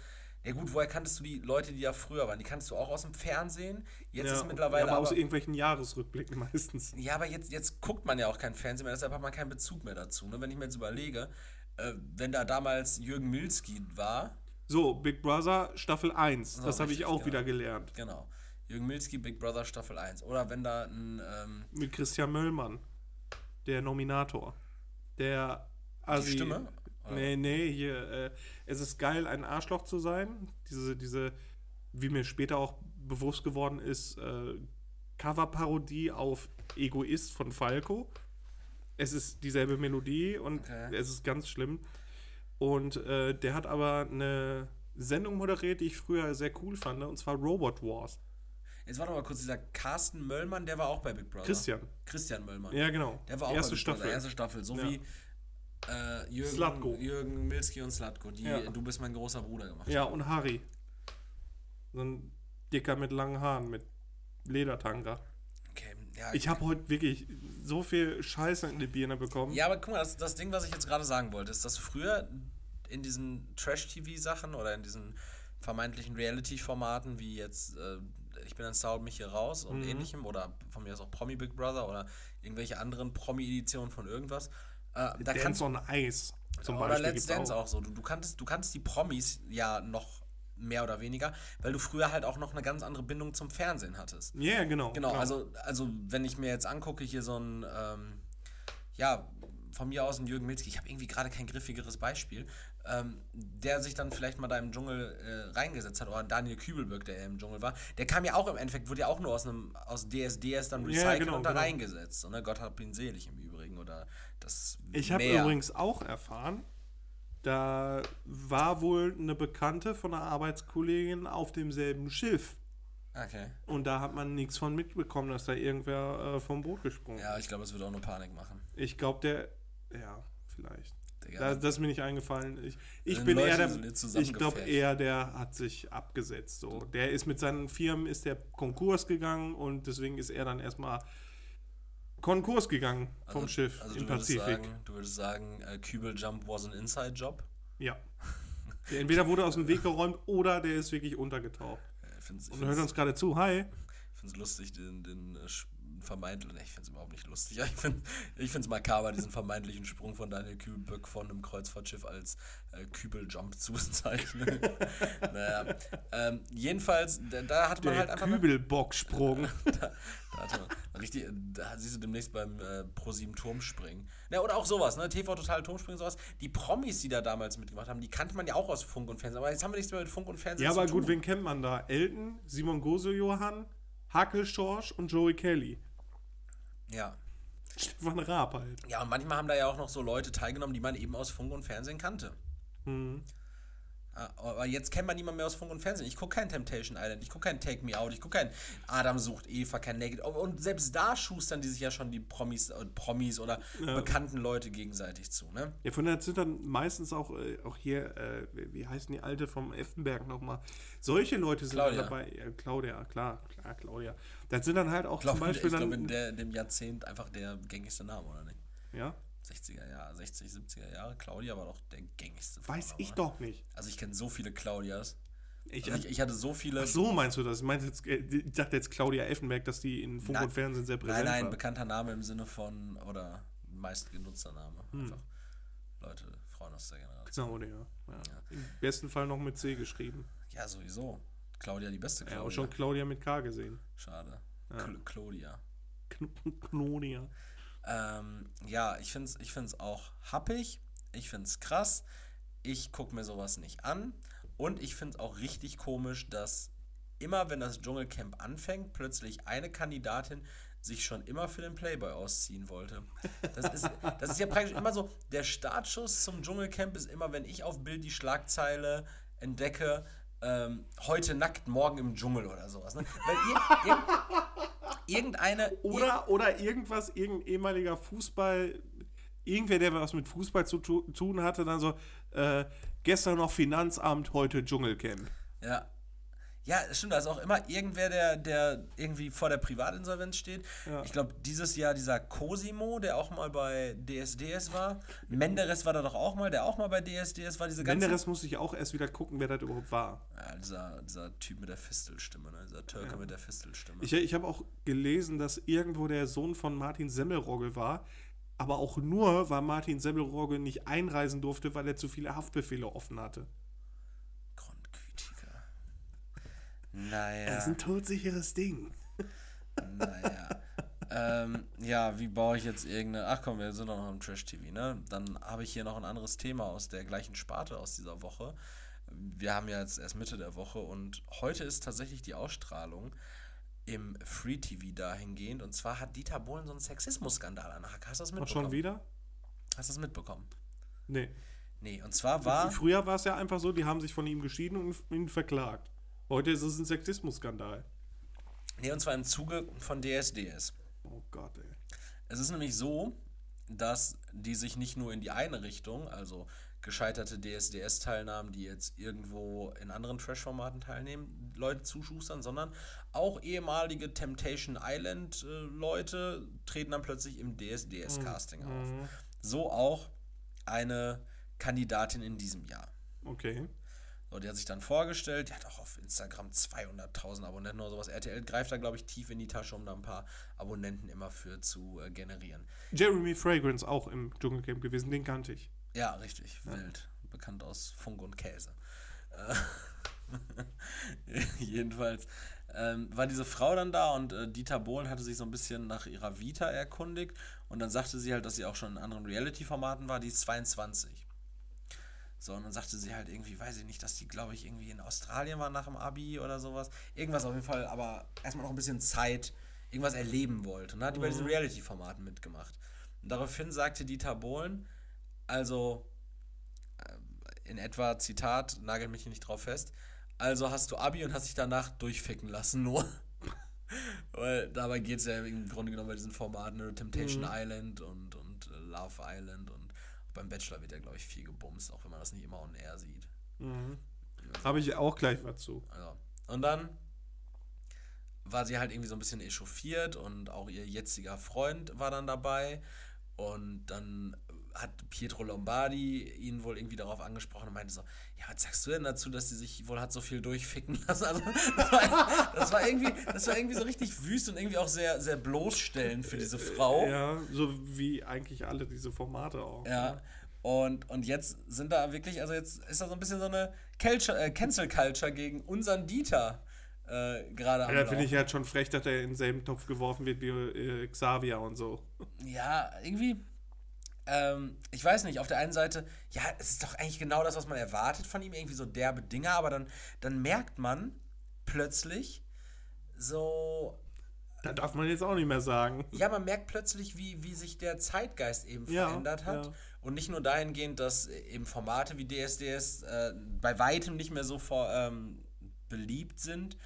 Ja gut, woher kanntest du die Leute, die da früher waren? Die kannst du auch aus dem Fernsehen. Jetzt ja, ist mittlerweile ja, aber, aber, aus irgendwelchen Jahresrückblicken meistens. Ja, aber jetzt, jetzt guckt man ja auch kein Fernsehen mehr, deshalb hat man keinen Bezug mehr dazu. Ne? Wenn ich mir jetzt überlege, äh, wenn da damals Jürgen Milski war, So, Big Brother Staffel 1. So, das habe ich auch ja. wieder gelernt. genau, Jürgen Milski, Big Brother Staffel 1. Oder wenn da ein, ähm, Mit Christian Möllmann, der Nominator. Der die Asi- Stimme, oder? Nee, nee, hier, äh, es ist geil, ein Arschloch zu sein. Diese, diese, wie mir später auch bewusst geworden ist, äh, Coverparodie auf Egoist von Falco. Es ist dieselbe Melodie und Okay. es ist ganz schlimm. Und äh, der hat aber eine Sendung moderiert, die ich früher sehr cool fand, und zwar Robot Wars. jetzt warte mal kurz, dieser Carsten Möllmann, der war auch bei Big Brother. Christian. Christian Möllmann. Ja, genau. Der war auch Erste bei Big Brother, Staffel. erste Staffel, so Ja. wie äh, Jürgen, Slatko. Jürgen Milski und Slatko, die Ja. Du bist mein großer Bruder gemacht Ja, und Harry. So ein Dicker mit langen Haaren, mit Ledertanker. Okay, ja, Ich habe heute wirklich so viel Scheiße in die Birne bekommen. Ja, aber guck mal, das, das Ding, was ich jetzt gerade sagen wollte, ist, dass früher in diesen Trash-TV-Sachen oder in diesen vermeintlichen Reality-Formaten wie jetzt äh, Ich bin ein Star und mich hier raus und Mhm. ähnlichem oder von mir aus auch Promi Big Brother oder irgendwelche anderen Promi-Editionen von irgendwas. Äh, da kannst Dance on Ice zum oder Beispiel. Let's gibt's Dance auch. so. Du, du, kanntest, du kannst die Promis ja noch mehr oder weniger, weil du früher halt auch noch eine ganz andere Bindung zum Fernsehen hattest. Ja, yeah, genau. Genau, also, also wenn ich mir jetzt angucke, hier so ein, ähm, ja, von mir aus ein Jürgen Milzki, ich habe irgendwie gerade kein griffigeres Beispiel, ähm, der sich dann vielleicht mal da im Dschungel äh, reingesetzt hat, oder ein Daniel Kübelberg, der im Dschungel war, der kam ja auch im Endeffekt, wurde ja auch nur aus einem, aus DSDS dann recycelt genau, und da genau. reingesetzt. Ne, Gott hab ihn selig im Übrigen, oder das Ich habe übrigens auch erfahren, da war wohl eine Bekannte von einer Arbeitskollegin auf demselben Schiff. Okay. Und da hat man nichts von mitbekommen, dass da irgendwer äh, vom Boot gesprungen ist. Ja, ich glaube, es wird auch nur Panik machen. Ich glaube, der. Ja, vielleicht. Digga. Da, das ist mir nicht eingefallen. Ich, ich Sind bin Leute, eher der. Ich glaube eher, der hat sich abgesetzt. So. Der ist mit seinen Firmen ist der Konkurs gegangen und deswegen ist er dann erstmal Konkurs gegangen vom Schiff also im du Pazifik. Sagen, du würdest sagen, äh, Kübel Jump was an Inside-Job? Ja. Der entweder wurde aus dem Weg geräumt oder der ist wirklich untergetaucht. Ich finde Und hört uns gerade zu. Hi. es lustig, den, den, äh, vermeintlichen, ich finde es überhaupt nicht lustig, ich finde es makaber, diesen vermeintlichen Sprung von Daniel Kübelböck von einem Kreuzfahrtschiff als äh, Kübeljump zu bezeichnen. naja, ähm, jedenfalls, da, da hat man Der halt einfach... Kübelbocksprung. da, da, hat man richtig, da siehst du demnächst beim äh, Pro7 Turmspringen. Ja, oder auch sowas, ne? TV Total Turmspringen, sowas. Die Promis, die da damals mitgemacht haben, die kannte man ja auch aus Funk und Fernsehen. Aber jetzt haben wir nichts mehr mit Funk und Fernsehen ja, zu aber tun. gut, wen kennt man da? Elton, Simon Gose-Johann, Hackel Schorsch und Joey Kelly. Ja. Stefan Raab halt. Ja, und manchmal haben da ja auch noch so Leute teilgenommen, die man eben aus Funk und Fernsehen kannte. Mhm. Ah, Aber jetzt kennt man niemand mehr aus Funk und Fernsehen. Ich gucke kein Temptation Island, ich gucke kein Take Me Out, ich gucke kein Adam sucht Eva, kein Naked. Und selbst da schustern die sich ja schon die Promis, äh, Promis oder bekannten Leute gegenseitig zu, ne? Ja, von der sind dann meistens auch, äh, auch hier, äh, wie heißen die Alte vom Effenberg nochmal? Solche Leute sind Claudia. dabei. Ja, Claudia, klar, klar, Claudia. Das sind dann halt auch Ich glaube, zum Beispiel ich glaub, dann. in, der, in dem Jahrzehnt einfach der gängigste Name, oder nicht? ja, 60er Jahre, 60, 70er Jahre. Claudia war doch der gängigste weiß Vorname, ich oder? doch nicht. Also ich kenne so viele Claudias. Ich, Also ich, ich hatte so viele. ach so meinst du das? Ich, meinte jetzt, äh, ich dachte jetzt Claudia Effenberg, dass die in Funk Nein. und Fernsehen sehr Nein, präsent nein, war. bekannter Name im Sinne von, oder meistgenutzter Name. Hm. Einfach Leute, Frauen aus der Generation. Genau, ja. ja. Im besten Fall noch mit C geschrieben. Ja, sowieso. Claudia, die beste Ja, Claudia. auch schon Claudia mit K gesehen. Schade. Ja. Cl Claudia. Kn Knonia. Ähm, ja, ich finde es ich find's auch happig. Ich finde es krass. Ich gucke mir sowas nicht an. Und ich finde es auch richtig komisch, dass immer, wenn das Dschungelcamp anfängt, plötzlich eine Kandidatin sich schon immer für den Playboy ausziehen wollte. Das ist, das ist ja praktisch immer so, der Startschuss zum Dschungelcamp ist immer, wenn ich auf Bild die Schlagzeile entdecke, ähm, heute nackt, morgen im Dschungel oder sowas. Ne? Weil ir ir irgendeine... Oder, oder irgendwas, irgendein ehemaliger Fußball, irgendwer, der was mit Fußball zu tu tun hatte, dann so, äh, gestern noch Finanzamt, heute Dschungelcamp. Ja. Ja, es stimmt, da ist auch immer irgendwer, der, der irgendwie vor der Privatinsolvenz steht. Ja. Ich glaube, dieses Jahr dieser Cosimo, der auch mal bei DSDS war. Menderes war da doch auch mal, der auch mal bei DSDS war. Diese ganze Menderes muss ich auch erst wieder gucken, wer das überhaupt war. Ja, dieser, dieser Typ mit der Fistelstimme, ne? dieser Türke mit der Fistelstimme. Ich, ich habe auch gelesen, dass irgendwo der Sohn von Martin Semmelrogge war, aber auch nur, weil Martin Semmelrogge nicht einreisen durfte, weil er zu viele Haftbefehle offen hatte. Das Naja. ist ein todsicheres Ding. Naja. ähm, ja, wie baue ich jetzt irgendeine. Ach komm, wir sind doch noch im Trash-TV, ne? Dann habe ich hier noch ein anderes Thema aus der gleichen Sparte aus dieser Woche. Wir haben ja jetzt erst Mitte der Woche und heute ist tatsächlich die Ausstrahlung im Free TV dahingehend. Und zwar hat Dieter Bohlen so einen Sexismus-Skandal an der Hacke. Hast du das mitbekommen? schon wieder? Hast du das mitbekommen? Nee. Nee, und zwar war. Früher war es ja einfach so, die haben sich von ihm geschieden und ihn verklagt. Heute ist es ein Sexismus-Skandal. Nee, und zwar im Zuge von DSDS. Oh Gott, ey. Es ist nämlich so, dass die sich nicht nur in die eine Richtung, also gescheiterte DSDS-Teilnahmen, die jetzt irgendwo in anderen Trash-Formaten teilnehmen, Leute zuschustern, sondern auch ehemalige Temptation Island-Leute treten dann plötzlich im DSDS-Casting auf. So auch eine Kandidatin in diesem Jahr. Okay. So, die hat sich dann vorgestellt, die hat auch auf Instagram 200.000 Abonnenten oder sowas. RTL greift da, glaube ich, tief in die Tasche, um da ein paar Abonnenten immer für zu äh, generieren. Jeremy Fragrance auch im Dschungelcamp gewesen, den kannte ich. Ja, richtig, wild. Bekannt aus Funk und Käse. Äh, Jedenfalls ähm, war diese Frau dann da und äh, Dieter Bohlen hatte sich so ein bisschen nach ihrer Vita erkundigt und dann sagte sie halt, dass sie auch schon in anderen Reality-Formaten war, die ist 22. So, und dann sagte sie halt irgendwie, weiß ich nicht, dass die, glaube ich, irgendwie in Australien war nach dem Abi oder sowas. Irgendwas auf jeden Fall, aber erstmal noch ein bisschen Zeit, irgendwas erleben wollte. Und dann hat die bei diesen Reality-Formaten mitgemacht. Und daraufhin sagte Dieter Bohlen, also äh, in etwa, Zitat, nagel mich hier nicht drauf fest, also hast du Abi und hast dich danach durchficken lassen, nur. Weil dabei geht es ja im Grunde genommen bei diesen Formaten, ne? Temptation Island und, und äh, Love Island und beim Bachelor wird ja, glaube ich, viel gebumst, auch wenn man das nicht immer on air sieht. Habe ich auch gleich was zu. Also. Und dann war sie halt irgendwie so ein bisschen echauffiert und auch ihr jetziger Freund war dann dabei. Und dann hat Pietro Lombardi ihn wohl irgendwie darauf angesprochen und meinte so, ja, was sagst du denn dazu, dass sie sich wohl hat so viel durchficken lassen? Also, das war, das war, irgendwie, das war irgendwie so richtig wüst und irgendwie auch sehr, sehr bloßstellend für diese Frau. Ja, so wie eigentlich alle diese Formate auch. Ja. ne? Und, und jetzt sind da wirklich, also jetzt ist da so ein bisschen so eine Culture, äh, Cancel Culture gegen unseren Dieter äh, gerade am Ja, finde Laufen. ich halt schon frech, dass er in denselben Topf geworfen wird wie äh, Xavier und so. Ja, irgendwie. Ähm, ich weiß nicht, auf der einen Seite, ja, es ist doch eigentlich genau das, was man erwartet von ihm, irgendwie so derbe Dinger, aber dann, dann merkt man plötzlich so, Da darf man jetzt auch nicht mehr sagen. ja, man merkt plötzlich, wie, wie sich der Zeitgeist eben Ja, verändert hat. ja. Und nicht nur dahingehend, dass eben Formate wie DSDS äh, bei weitem nicht mehr so vor, ähm, beliebt sind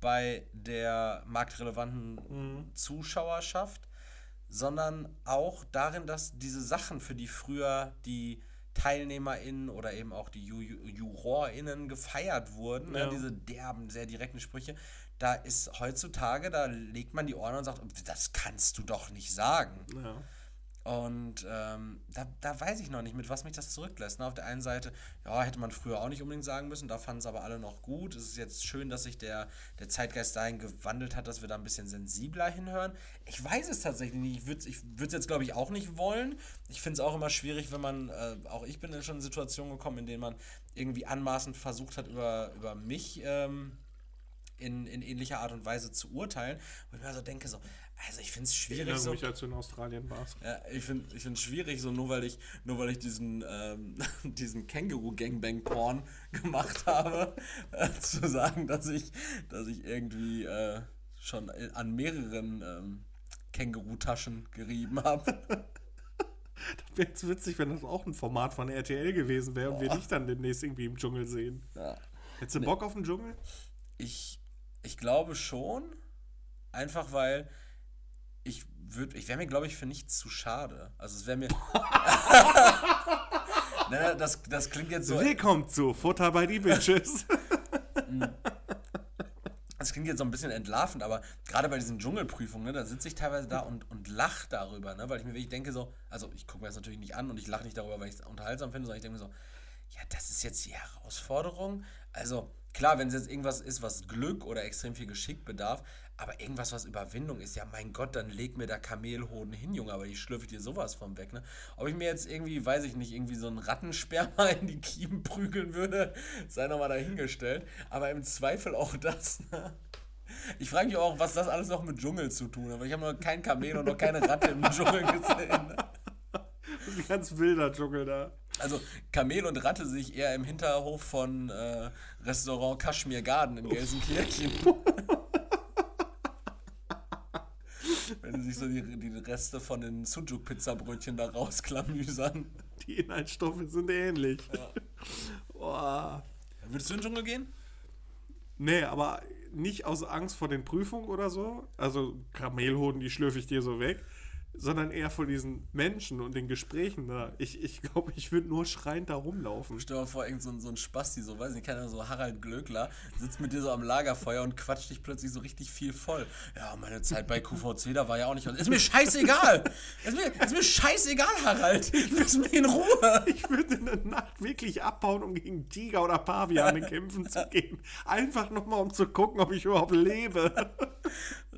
bei der marktrelevanten Mhm. Zuschauerschaft, sondern auch darin, dass diese Sachen, für die früher die TeilnehmerInnen oder eben auch die Ju Ju- JurorInnen gefeiert wurden, ne, Ja. diese derben, sehr direkten Sprüche, da ist heutzutage, da legt man die Ohren und sagt, das kannst du doch nicht sagen. Ja. Und ähm, da, da weiß ich noch nicht, mit was mich das zurücklässt. Ne? Auf der einen Seite, ja, hätte man früher auch nicht unbedingt sagen müssen, da fanden es aber alle noch gut. Es ist jetzt schön, dass sich der, der Zeitgeist dahin gewandelt hat, dass wir da ein bisschen sensibler hinhören. Ich weiß es tatsächlich nicht. Ich würde es ich würd's jetzt, glaube ich, auch nicht wollen. Ich finde es auch immer schwierig, wenn man, äh, auch ich bin in schon Situationen gekommen, in denen man irgendwie anmaßend versucht hat, über, über mich ähm, in, in ähnlicher Art und Weise zu urteilen. Und ich mir so denke, so, also ich finde es Ich schwierig. erinnere So, mich, als du in Australien warst. ja, ich finde ich find schwierig, so nur weil ich, nur weil ich diesen, ähm, diesen Känguru-Gangbang-Porn gemacht habe, äh, zu sagen, dass ich, dass ich irgendwie äh, schon an mehreren ähm, Känguru-Taschen gerieben habe. Wäre jetzt witzig, wenn das auch ein Format von RTL gewesen wäre und wir dich dann demnächst irgendwie im Dschungel sehen. Ja. Hättest du Bock auf den Dschungel? Ich, ich glaube schon, einfach weil ich würde, ich wäre mir, glaube ich, für nichts zu schade. Also es wäre mir. ne, das, das klingt jetzt so. Willkommen zu Futter bei die Bitches. Das klingt jetzt so ein bisschen entlarvend, aber gerade bei diesen Dschungelprüfungen, ne, da sitze ich teilweise da und, und lache darüber, ne, weil ich mir wirklich denke so, also ich gucke mir das natürlich nicht an und ich lache nicht darüber, weil ich es unterhaltsam finde, sondern ich denke mir so, ja, das ist jetzt die Herausforderung. Also klar, wenn es jetzt irgendwas ist, was Glück oder extrem viel Geschick bedarf, aber irgendwas, was Überwindung ist, ja, mein Gott, dann leg mir da Kamelhoden hin, Junge, aber die schlürfe ich dir sowas vom weg, ne? Ob ich mir jetzt irgendwie, weiß ich nicht, irgendwie so einen Rattensperma in die Kiemen prügeln würde, sei nochmal dahingestellt. Aber im Zweifel auch das, ne? Ich frage mich auch, was das alles noch mit Dschungel zu tun hat. weil Ich habe noch kein Kamel und noch keine Ratte im Dschungel gesehen. Ne? Das ist ein ganz wilder Dschungel da. Also Kamel und Ratte sehe ich eher im Hinterhof von äh, Restaurant Kashmir Garden in Gelsenkirchen. Wenn sie sich so die, die Reste von den Sujuk-Pizzabrötchen da rausklamüsern. Die Inhaltsstoffe sind ähnlich. Boah. Würdest du in den Dschungel gehen? Nee, aber nicht aus Angst vor den Prüfungen oder so. Also Kamelhoden, die schlürfe ich dir so weg. Sondern eher vor diesen Menschen und den Gesprächen da. Ich glaube, ich, glaub, ich würde nur schreiend da rumlaufen. Stell dir mal vor, irgend so so ein Spasti, so, weiß nicht, keiner, so Harald Glöckler, sitzt mit dir so am Lagerfeuer und quatscht dich plötzlich so richtig viel voll. Ja, meine Zeit bei QVC, da war ja auch nicht. Ist mir scheißegal! Ist mir, ist mir scheißegal, Harald! Lass mich in Ruhe! Ich würde in der Nacht wirklich abhauen, um gegen Tiger oder Paviane kämpfen zu gehen. Einfach nochmal, um zu gucken, ob ich überhaupt lebe.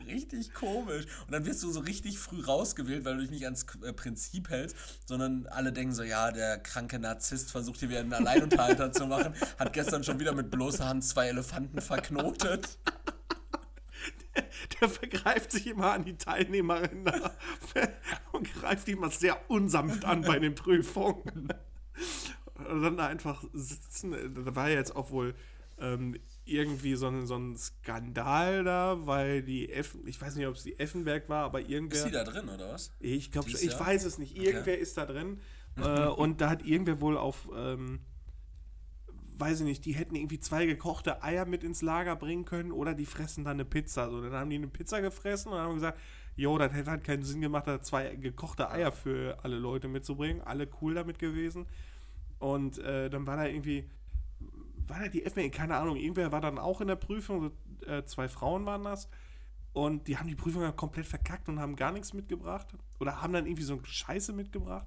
Richtig komisch. Und dann wirst du so richtig früh rausgewählt, weil du dich nicht ans äh, Prinzip hältst, sondern alle denken so, ja, der kranke Narzisst versucht hier wieder einen Alleinunterhalter zu machen, hat gestern schon wieder mit bloßer Hand zwei Elefanten verknotet. Der vergreift sich immer an die Teilnehmerin da und greift die immer sehr unsanft an bei den Prüfungen. Und dann da einfach sitzen. Da war ja jetzt auch wohl ähm, irgendwie so ein, so ein Skandal da, weil die Effen, ich weiß nicht, ob es die Effenberg war, aber irgendwer. Ist die da drin, oder was? Ich glaube, ich Jahr? weiß es nicht. Irgendwer ist da drin. äh, und da hat irgendwer wohl auf, ähm, weiß ich nicht, die hätten irgendwie zwei gekochte Eier mit ins Lager bringen können oder die fressen dann eine Pizza. So, dann haben die eine Pizza gefressen und haben gesagt, jo, das hätte halt keinen Sinn gemacht, da zwei gekochte Eier für alle Leute mitzubringen. Alle cool damit gewesen. Und äh, dann war da irgendwie, war da die FME, keine Ahnung, irgendwer war dann auch in der Prüfung, äh, zwei Frauen waren das. Und die haben die Prüfung dann komplett verkackt und haben gar nichts mitgebracht. Oder haben dann irgendwie so eine Scheiße mitgebracht.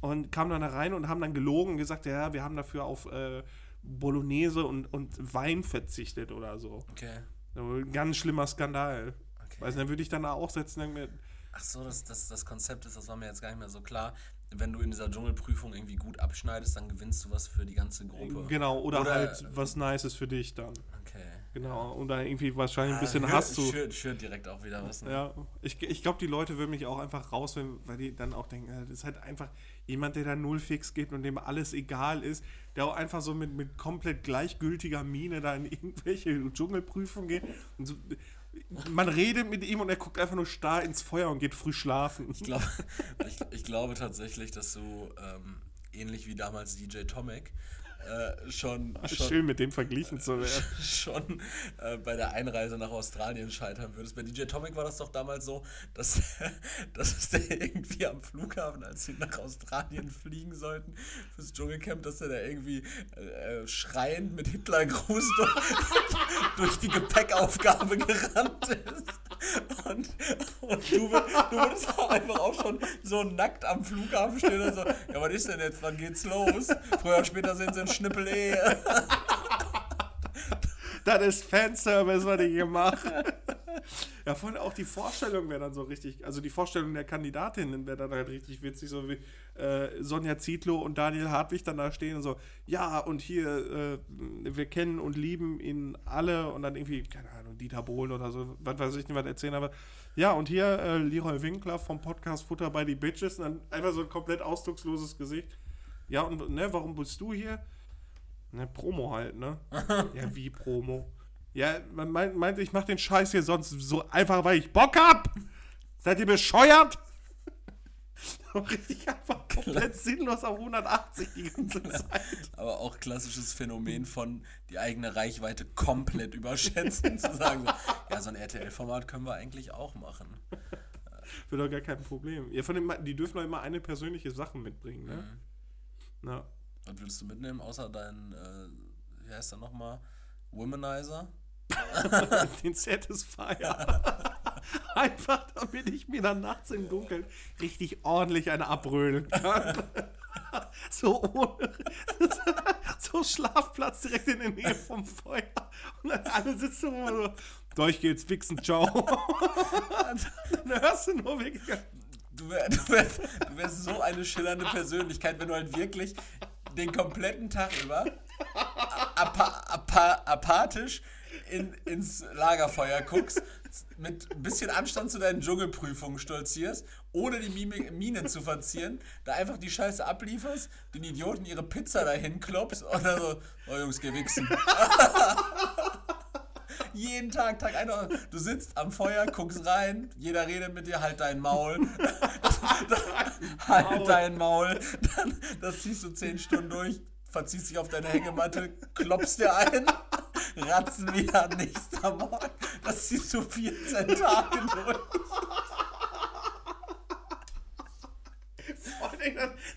und kamen dann da rein und haben dann gelogen und gesagt, ja, wir haben dafür auf äh, Bolognese und, und Wein verzichtet oder so. Okay. Ein ganz schlimmer Skandal. okay. Weißt du, dann würde ich dann da auch setzen und mir, Ach so, das, das, das Konzept ist, das war mir jetzt gar nicht mehr so klar. Wenn du in dieser Dschungelprüfung irgendwie gut abschneidest, dann gewinnst du was für die ganze Gruppe. genau, oder, Oder- halt was Nices für dich dann. Okay. Genau, und dann irgendwie wahrscheinlich ein bisschen Ah, Hass zu. Schürt, schürt direkt auch wieder was. Ne? Ja, ich, ich glaube, die Leute würden mich auch einfach rauswählen, weil die dann auch denken, äh, das ist halt einfach jemand, der da null fix geht und dem alles egal ist, der auch einfach so mit, mit komplett gleichgültiger Miene da in irgendwelche Dschungelprüfungen geht. Und so, man redet mit ihm und er guckt einfach nur starr ins Feuer und geht früh schlafen. Ich, glaub, ich, ich glaube tatsächlich, dass du ähm, ähnlich wie damals DJ Tomek äh, schon, schon, Schön mit dem verglichen zu werden. schon äh, bei der Einreise nach Australien scheitern würdest. Bei DJ Tomek war das doch damals so, dass, dass der irgendwie am Flughafen, als sie nach Australien fliegen sollten, fürs Dschungelcamp, dass der da irgendwie äh, äh, schreiend mit Hitlergruß durch, durch die Gepäckaufgabe gerannt ist. Und, und du, du würdest auch einfach auch schon so nackt am Flughafen stehen und so, ja, was ist denn jetzt, wann geht's los? Früher oder später sind sie ein Schnippel-Ehe. Das ist Fanservice, was ich hier mache. Ja, vor allem auch die Vorstellung wäre dann so richtig, also die Vorstellung der Kandidatinnen wäre dann halt richtig witzig, so wie äh, Sonja Zietlow und Daniel Hartwig dann da stehen und so, ja, und hier, äh, wir kennen und lieben ihn alle und dann irgendwie, keine Ahnung, Dieter Bohlen oder so, was weiß ich nicht, was erzählen, aber ja, und hier äh, Leroy Winkler vom Podcast Futter bei die Bitches und dann einfach so ein komplett ausdrucksloses Gesicht. Ja, und ne, warum bist du hier? Ne, Promo halt, ne? ja, wie Promo? Ja, man meint, meint ich mach den Scheiß hier sonst so einfach, weil ich Bock hab? Seid ihr bescheuert? Richtig einfach komplett sinnlos auf 180 die ganze Zeit. Aber auch klassisches Phänomen von die eigene Reichweite komplett überschätzen, zu sagen, so, ja, so ein RTL-Format können wir eigentlich auch machen. Wird doch gar kein Problem. Ja, von dem, die dürfen doch immer eine persönliche Sache mitbringen, ne? Na, Was würdest du mitnehmen, außer dein, äh, wie heißt der nochmal, Womanizer? den Satisfier. Einfach, damit ich mir dann nachts im Dunkeln richtig ordentlich eine abrödeln kann. So ohne. So Schlafplatz direkt in der Nähe vom Feuer. Und dann alle sitzen immer so. Durch geht's, wichsen, ciao. Dann hörst du nur wirklich. Du, wär, du, wärst, du wärst so eine schillernde Persönlichkeit, wenn du halt wirklich den kompletten Tag über apa, apa, apathisch in, ins Lagerfeuer guckst, mit ein bisschen Anstand zu deinen Dschungelprüfungen stolzierst, ohne die Mimik, Miene zu verzieren, da einfach die Scheiße ablieferst, den Idioten ihre Pizza dahin klopfst und dann so, oh Jungs, geh wichsen. Jeden Tag, Tag ein. Du sitzt am Feuer, guckst rein, jeder redet mit dir, halt dein Maul. halt dein Maul. Dann, das ziehst du zehn Stunden durch, verziehst dich auf deine Hängematte, klopfst dir ein, ratzen wieder nächster Morgen. Das ziehst du 14 Tage durch.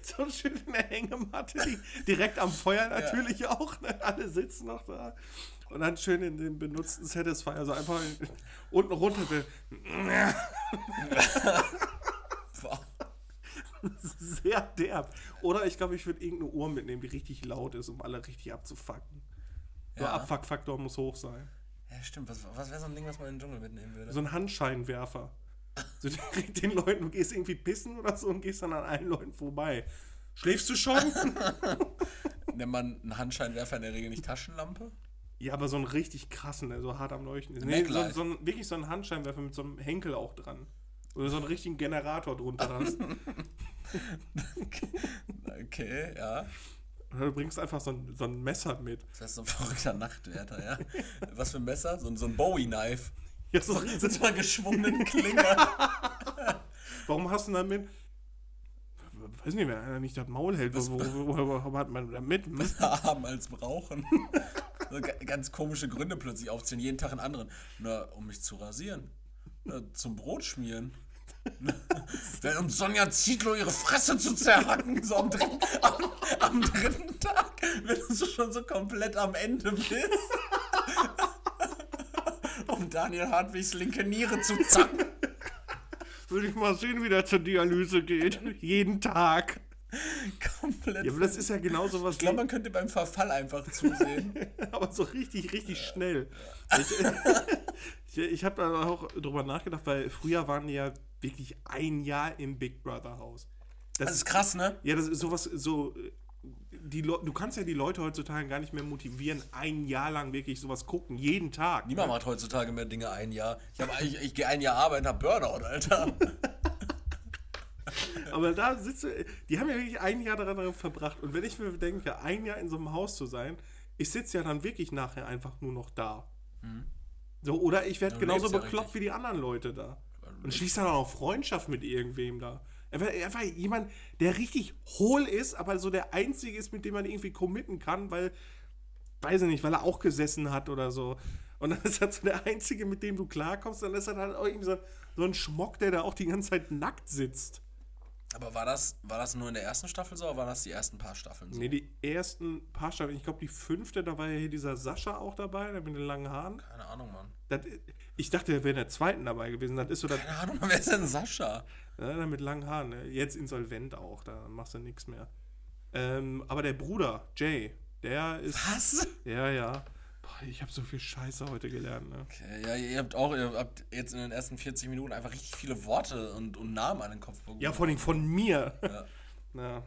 So schön in der Hängematte, die, direkt am Feuer natürlich auch. Ne? Alle sitzen noch da. Und dann schön in den benutzten Satisfier, also einfach in, unten runter. Boah. Sehr derb. Oder ich glaube, ich würde irgendeine Uhr mitnehmen, die richtig laut ist, um alle richtig abzufacken. Der Ja. Abfuckfaktor muss hoch sein. Ja, stimmt. Was, was wäre so ein Ding, was man in den Dschungel mitnehmen würde? So ein Handscheinwerfer. So direkt den Leuten, du gehst irgendwie pissen oder so und gehst dann an allen Leuten vorbei. Schläfst du schon? Nennt man einen Handscheinwerfer in der Regel nicht Taschenlampe? Ja, aber so einen richtig krassen, der so hart am Leuchten ist. Nee, so, so ein, wirklich so ein Handscheinwerfer mit so einem Henkel auch dran. Oder so einen richtigen Generator drunter hast. Okay, ja. Oder du bringst einfach so ein, so ein Messer mit. Das heißt so ein verrückter Nachtwärter, ja. Was für ein Messer? So, ein- so ein Bowie-Knife. Ja, so, so einer geschwungenen Klinge. warum hast du denn damit. Weiß nicht, wenn einer nicht das Maul hält, wo, wo, wo, wo, hat man da mit? Hm? haben als brauchen. So ga- ganz komische Gründe plötzlich aufzählen, jeden Tag einen anderen. Na, um mich zu rasieren. Na, zum Brot schmieren. Um Sonja Zietlow ihre Fresse zu zerhacken, so am dritten, am, am dritten Tag, wenn du schon so komplett am Ende bist. Um Daniel Hartwigs linke Niere zu zacken. Würde ich mal sehen, wie der zur Dialyse geht. Jeden Tag. komplett. Ja, aber das ist ja genau sowas. ich glaube, man könnte beim Verfall einfach zusehen. aber so richtig, richtig schnell. Ich, ich, ich habe da auch drüber nachgedacht, weil früher waren die ja wirklich ein Jahr im Big Brother Haus. Das, ist krass, ne? Ja, das ist sowas, so. Die Le du kannst ja die Leute heutzutage gar nicht mehr motivieren, ein Jahr lang wirklich sowas gucken, jeden Tag. Niemand macht heutzutage mehr Dinge ein Jahr. Ich, hab, ich, ich gehe ein Jahr arbeiten, hab Burnout, Alter. Aber da sitzt du, die haben ja wirklich ein Jahr daran verbracht. Und wenn ich mir denke, ein Jahr in so einem Haus zu sein, ich sitze ja dann wirklich nachher einfach nur noch da. So, oder ich werde Du genauso ja bekloppt richtig. wie die anderen Leute da. Und schließt dann auch Freundschaft mit irgendwem da. Einfach, einfach jemand, der richtig hohl ist, aber so der Einzige ist, mit dem man irgendwie committen kann, weil, weiß ich nicht, weil er auch gesessen hat oder so. Und dann ist er so der Einzige, mit dem du klarkommst, dann ist er dann auch irgendwie so, so ein Schmock, der da auch die ganze Zeit nackt sitzt. Aber war das, war das nur in der ersten Staffel so oder waren das die ersten paar Staffeln so? Nee, die ersten paar Staffeln, ich glaube die fünfte, da war ja hier dieser Sascha auch dabei, der mit den langen Haaren. Keine Ahnung, Mann. Das, ich dachte, der wäre in der zweiten dabei gewesen. Das ist so Keine Ahnung, wer ist denn Sascha? ja, der mit langen Haaren. Ne? Jetzt insolvent auch, da machst du nichts mehr. Ähm, aber der Bruder, Jay, der ist. Was? Ja, ja. Ich habe so viel Scheiße heute gelernt. Ne? Okay, ja, ihr habt auch, ihr habt jetzt in den ersten 40 Minuten einfach richtig viele Worte und, und Namen an den Kopf bekommen. Ja, vor allem von mir. Ja. Na.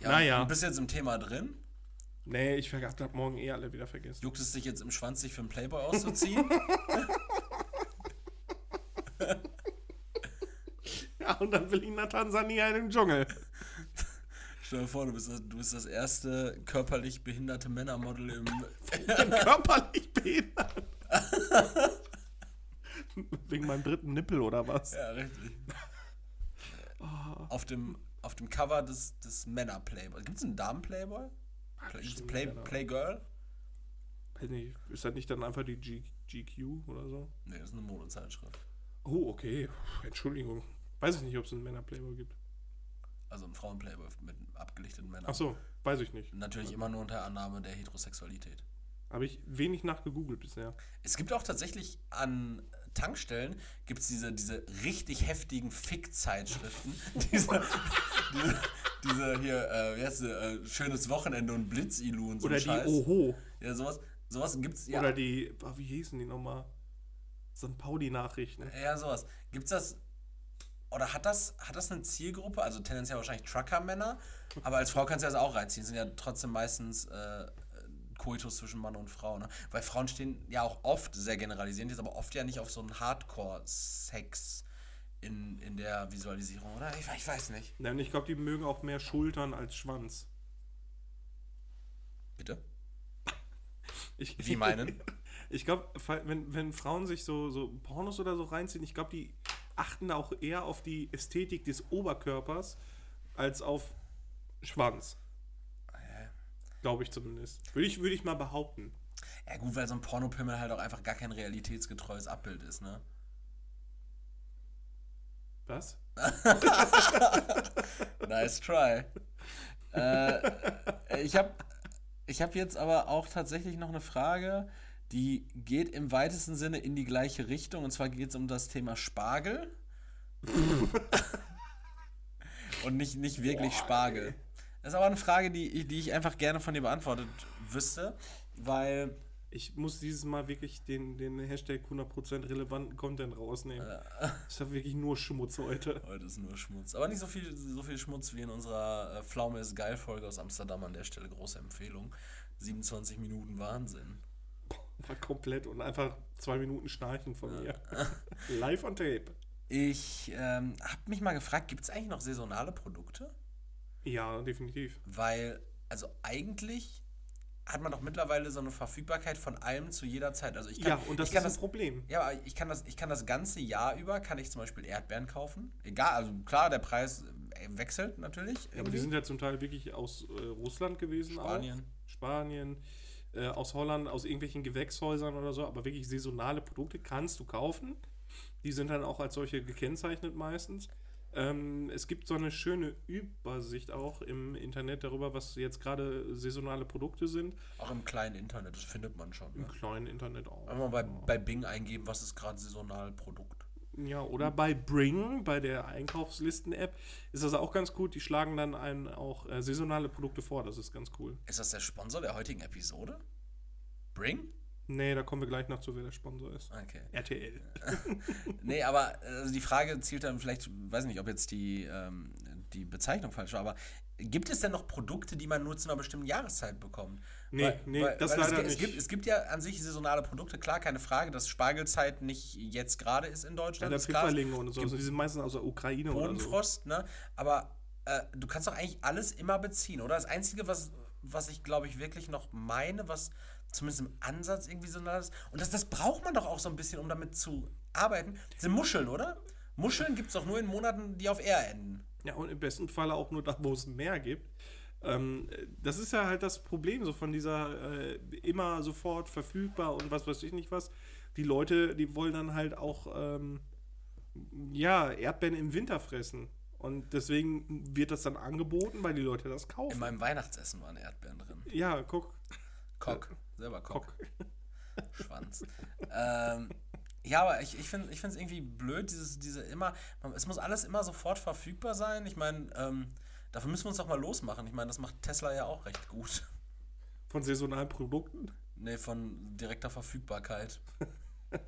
Ja, Naja. Du bist jetzt im Thema drin. Nee, ich hab morgen eh alle wieder vergessen. Juckt es dich jetzt im Schwanz, sich für einen Playboy auszuziehen? Ja, und dann will ich nach Tansania in den Dschungel. Stell dir vor, du bist, das, du bist das erste körperlich behinderte Männermodel im. körperlich behindert. Wegen meinem dritten Nippel oder was? ja, richtig. Oh. Auf dem, auf dem Cover des, des Männer-Playboy. Gibt es einen Damen-Playboy? Play, bestimmt, Play. Playgirl? Weiß nicht, ist das nicht dann einfach die G GQ oder so? Nee, das ist eine Modezeitschrift. Oh, okay. Entschuldigung. Weiß ich nicht, ob es einen Männer-Playboy gibt. Also ein Frauen-Playboy mit abgelichteten Männern. Ach so, weiß ich nicht. Natürlich immer nur unter Annahme der Heterosexualität. Habe ich wenig nachgegoogelt bisher. Es gibt auch tatsächlich an Tankstellen gibt's diese, diese richtig heftigen Fick-Zeitschriften. diese, diese, diese hier, äh, wie heißt sie, äh, Schönes Wochenende und Blitzilu und so Oder die Scheiß. Oho. Ja, sowas, sowas gibt's, ja. Oder die, ah, wie hießen die nochmal? St. Pauli-Nachrichten. Ja, sowas. Gibt's das, oder hat das, hat das eine Zielgruppe? Also tendenziell wahrscheinlich Trucker-Männer, aber als Frau kannst du das auch reinziehen. Sind ja trotzdem meistens äh, Koitus zwischen Mann und Frau. Ne? Weil Frauen stehen ja auch oft, sehr generalisierend jetzt, aber oft ja nicht auf so einen Hardcore-Sex in, in der Visualisierung, oder? Ich, ich weiß nicht. Nein, ich glaube, die mögen auch mehr Schultern als Schwanz. Bitte? Ich, Wie meinen? Ich glaube, wenn, wenn Frauen sich so, so Pornos oder so reinziehen, ich glaube, die achten da auch eher auf die Ästhetik des Oberkörpers als auf Schwanz. Glaube ich zumindest. Würde ich, würde ich mal behaupten. Ja gut, weil so ein Pornopimmel halt auch einfach gar kein realitätsgetreues Abbild ist, ne? Was? Nice try. äh, ich habe ich hab jetzt aber auch tatsächlich noch eine Frage, die geht im weitesten Sinne in die gleiche Richtung. Und zwar geht es um das Thema Spargel. Und nicht, nicht wirklich Boah, Spargel. Das ist aber eine Frage, die, ich- die ich einfach gerne von dir beantwortet wüsste, weil Ich muss dieses Mal wirklich den, den Hashtag 100% relevanten Content rausnehmen. Ich habe wirklich nur Schmutz heute. heute ist nur Schmutz. Aber nicht so viel, so viel Schmutz wie in unserer äh, Pflaume ist geil Folge aus Amsterdam an der Stelle. Große Empfehlung. 27 Minuten Wahnsinn. War komplett und einfach zwei Minuten Schnarchen von mir. Live on Tape. Ich ähm, habe mich mal gefragt, gibt es eigentlich noch saisonale Produkte? Ja, definitiv. Weil, also eigentlich hat man doch mittlerweile so eine Verfügbarkeit von allem zu jeder Zeit. Also ich kann, ja, und das ich kann ist das, Problem. ja, aber ich kann das, ich kann das ganze Jahr über, kann ich zum Beispiel Erdbeeren kaufen. Egal, also klar, der Preis äh, wechselt natürlich. Ja, aber die sind ja zum Teil wirklich aus äh, Russland gewesen. Spanien. Auch. Spanien. Äh, aus Holland, aus irgendwelchen Gewächshäusern oder so. Aber wirklich saisonale Produkte kannst du kaufen. Die sind dann auch als solche gekennzeichnet meistens. Ähm, es gibt so eine schöne Übersicht auch im Internet darüber, was jetzt gerade saisonale Produkte sind. Auch im kleinen Internet, das findet man schon. Im Ne? kleinen Internet auch. Einfach mal bei, bei Bing eingeben, was ist gerade saisonal Produkt. Ja, oder bei Bring, bei der Einkaufslisten-App, ist das auch ganz gut. Die schlagen dann einen auch äh, saisonale Produkte vor. Das ist ganz cool. Ist das der Sponsor der heutigen Episode? Bring? Nee, da kommen wir gleich noch zu, wer der Sponsor ist. Okay. RTL. Nee, aber also die Frage zielt dann vielleicht, weiß nicht, ob jetzt die, ähm, die Bezeichnung falsch war, aber gibt es denn noch Produkte, die man nur zu einer bestimmten Jahreszeit bekommt? Nee, nee, das es, leider es, nicht. gibt, es gibt ja an sich saisonale Produkte, klar, keine Frage, dass Spargelzeit nicht jetzt gerade ist in Ja, Deutschland. der ist klar. Pfifferlinge und so. Also die sind meistens aus der Ukraine oder so. Bodenfrost, ne? Aber äh, du kannst doch eigentlich alles immer beziehen, oder? Das Einzige, was, was ich, glaube ich, wirklich noch meine, was zumindest im Ansatz irgendwie so nah ist, und das, das braucht man doch auch so ein bisschen, um damit zu arbeiten, sind Muscheln, oder? Muscheln gibt es doch nur in Monaten, die auf R enden. Ja, und im besten Falle auch nur da, wo es mehr gibt. Ähm, das ist ja halt das Problem so von dieser äh, immer sofort verfügbar und was weiß ich nicht was. Die Leute, die wollen dann halt auch ähm, ja, Erdbeeren im Winter fressen. Und deswegen wird das dann angeboten, weil die Leute das In kaufen. meinem Weihnachtsessen waren Erdbeeren drin. Ja, guck. Kock. Selber Kock. Kock. Schwanz. ähm, ja, aber ich, ich finde es irgendwie blöd, dieses, diese immer, man, es muss alles immer sofort verfügbar sein. Ich meine, ähm, dafür müssen wir uns doch mal losmachen. Ich meine, das macht Tesla ja auch recht gut. Von saisonalen Produkten. Nee, von direkter Verfügbarkeit.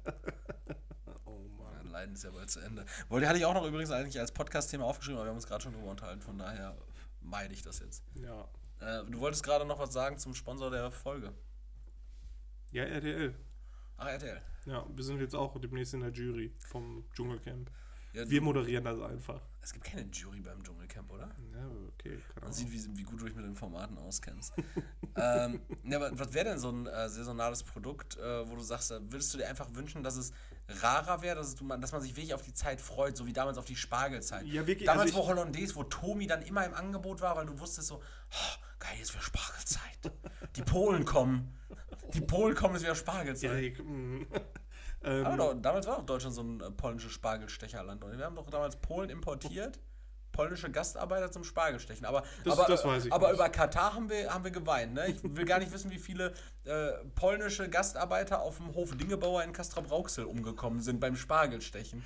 Oh Mann. Mein Leiden ist ja bald zu Ende. Wollte hatte ich auch noch übrigens eigentlich als Podcast-Thema aufgeschrieben, aber wir haben uns gerade schon drüber unterhalten, von daher meide ich das jetzt. Ja. Äh, du wolltest gerade noch was sagen zum Sponsor der Folge. Ja, RTL. Ach, RTL. Ja, wir sind jetzt auch demnächst in der Jury vom Dschungelcamp. Ja, Wir moderieren das einfach. es gibt keine Jury beim Dschungelcamp, oder? Ja, okay, keine Man sieht, wie, wie gut du dich mit den Formaten auskennst. ähm, ja, aber was wäre denn so ein äh, saisonales Produkt, äh, wo du sagst, da würdest du dir einfach wünschen, dass es rarer wäre, dass, du, dass man sich wirklich auf die Zeit freut, so wie damals auf die Spargelzeit. Ja, wirklich, Damals, also wo Hollandaise, wo Tomi dann immer im Angebot war, weil du wusstest so, oh, geil, jetzt wäre Spargelzeit. Die Polen kommen. Die Polen kommen, es wäre Spargelzeit. Erik, mm. ähm, Aber doch, damals war doch Deutschland so ein äh, polnisches Spargelstecherland. Und wir haben doch damals Polen importiert, polnische Gastarbeiter zum Spargelstechen. Aber, Das- aber, das aber über Katar haben wir, haben wir geweint. Ne? Ich will gar nicht wissen, wie viele äh, polnische Gastarbeiter auf dem Hof Dingebauer in Castrop-Rauxel umgekommen sind beim Spargelstechen.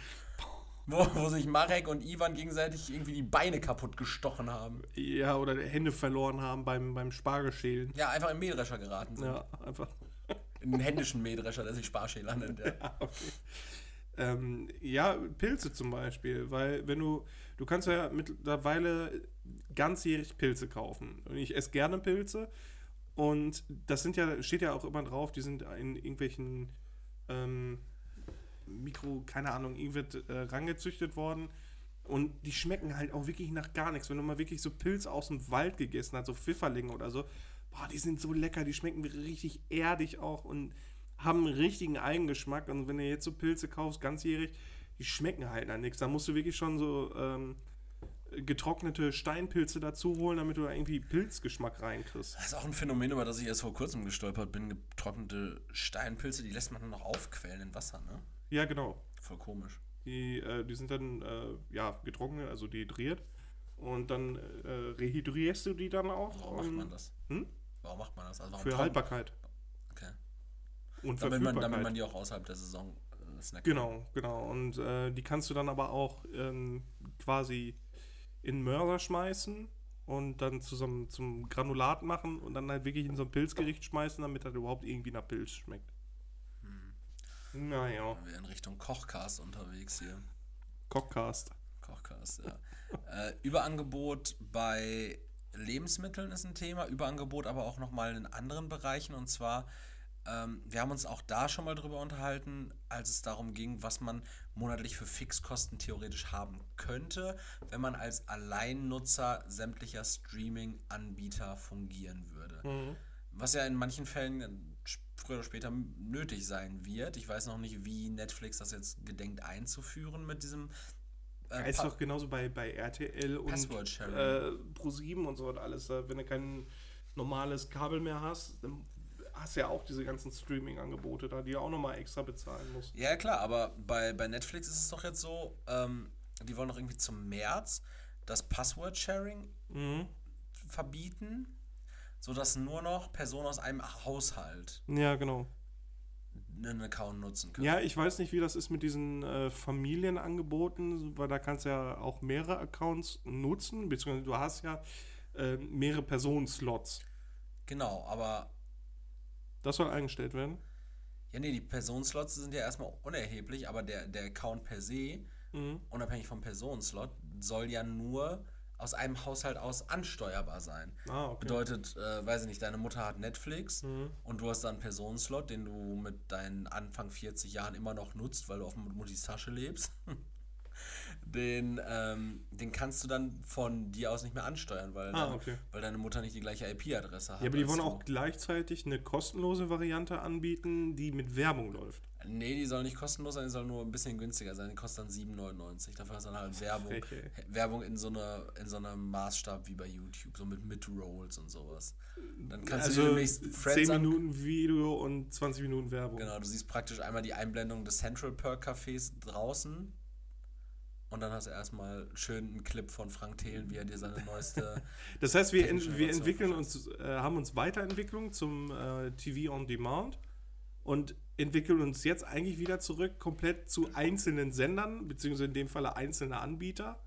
Wo, wo sich Marek und Ivan gegenseitig irgendwie die Beine kaputt gestochen haben. ja, oder Hände verloren haben beim, beim Spargelschälen. Ja, einfach im Mähdrescher geraten sind. Ja, einfach. In den händischen Mähdrescher, der sich Sparschäler nennt. Ja. Ah, okay. Ähm, ja, Pilze zum Beispiel, weil wenn du, du kannst ja mittlerweile ganzjährig Pilze kaufen. Und ich esse gerne Pilze und das sind ja, steht ja auch immer drauf, die sind in irgendwelchen ähm, Mikro, keine Ahnung, irgendwie äh, rangezüchtet worden. Und die schmecken halt auch wirklich nach gar nichts. Wenn du mal wirklich so Pilze aus dem Wald gegessen hast, so Pfifferlinge oder so, boah, die sind so lecker, die schmecken richtig erdig auch und haben einen richtigen Eigengeschmack. Und wenn du jetzt so Pilze kaufst, ganzjährig, die schmecken halt nach nichts. Da musst du wirklich schon so ähm, getrocknete Steinpilze dazu holen, damit du da irgendwie Pilzgeschmack reinkriegst. Das ist auch ein Phänomen, über das ich erst vor kurzem gestolpert bin. Getrocknete Steinpilze, die lässt man dann noch aufquellen in Wasser, ne? Ja, genau. Voll komisch. Die, äh, die sind dann äh, ja, getrocknet, also dehydriert. Und dann äh, rehydrierst du die dann auch. Warum macht man das? Hm? Warum macht man das? Also Für Haltbarkeit Okay. und Damit man, damit man die auch außerhalb der Saison äh, snacken Genau, genau. Und äh, die kannst du dann aber auch ähm, quasi in Mörser schmeißen und dann zusammen zum Granulat machen und dann halt wirklich in so ein Pilzgericht schmeißen, damit das überhaupt irgendwie nach Pilz schmeckt. Naja. Wir in Richtung Kochcast unterwegs hier. Cockcast. Kochcast, ja. äh, Überangebot bei Lebensmitteln ist ein Thema, Überangebot aber auch nochmal in anderen Bereichen und zwar, ähm, wir haben uns auch da schon mal drüber unterhalten, als es darum ging, was man monatlich für Fixkosten theoretisch haben könnte, wenn man als Alleinnutzer sämtlicher Streaming-Anbieter fungieren würde. Mhm. Was ja in manchen Fällen früher oder später nötig sein wird. Ich weiß noch nicht, wie Netflix das jetzt gedenkt einzuführen mit diesem Ja, äh, ist Pa- doch genauso bei, bei RTL und äh, Pro7 und so und alles. Äh, Wenn du kein normales Kabel mehr hast, dann hast du ja auch diese ganzen Streaming-Angebote da, die du auch nochmal extra bezahlen musst. Ja, klar, aber bei, bei Netflix ist es doch jetzt so, ähm, die wollen doch irgendwie zum März das Password-Sharing Mhm. verbieten, sodass nur noch Personen aus einem Haushalt Ja, genau. einen Account nutzen können. Ja, ich weiß nicht, wie das ist mit diesen äh, Familienangeboten, weil da kannst du ja auch mehrere Accounts nutzen, beziehungsweise du hast ja äh, mehrere Personenslots. Genau, aber Das soll eingestellt werden. ja, nee, die Personenslots sind ja erstmal unerheblich, aber der, der Account per se, Mhm. unabhängig vom Personenslot, soll ja nur aus einem Haushalt aus ansteuerbar sein. Ah, okay. Bedeutet, äh, weiß ich nicht, deine Mutter hat Netflix Mhm. und du hast da einen Personenslot, den du mit deinen Anfang 40 Jahren immer noch nutzt, weil du auf Muttis Tasche lebst. Den, ähm, den kannst du dann von dir aus nicht mehr ansteuern, weil, Ah, dann, okay. weil deine Mutter nicht die gleiche IP-Adresse hat. Ja, aber die wollen auch gleichzeitig eine kostenlose Variante anbieten, die mit Werbung läuft. Nee, die soll nicht kostenlos sein, die soll nur ein bisschen günstiger sein. Die kostet dann 7,99. Dafür hast du dann halt Werbung. Werbung in so, einer, in so einem Maßstab wie bei YouTube, so mit Mid-Rolls und sowas. Dann kannst du Also demnächst 10 Friends an Minuten Video und 20 Minuten Werbung. Genau, du siehst praktisch einmal die Einblendung des Central Perk Cafés draußen. Und dann hast du erstmal schön einen Clip von Frank Thelen, wie er dir seine neueste. Das heißt, wir, ent wir entwickeln uns, äh, haben uns weiterentwickelt zum äh, TV on Demand und entwickeln uns jetzt eigentlich wieder zurück komplett zu einzelnen Sendern, beziehungsweise in dem Falle einzelne Anbieter,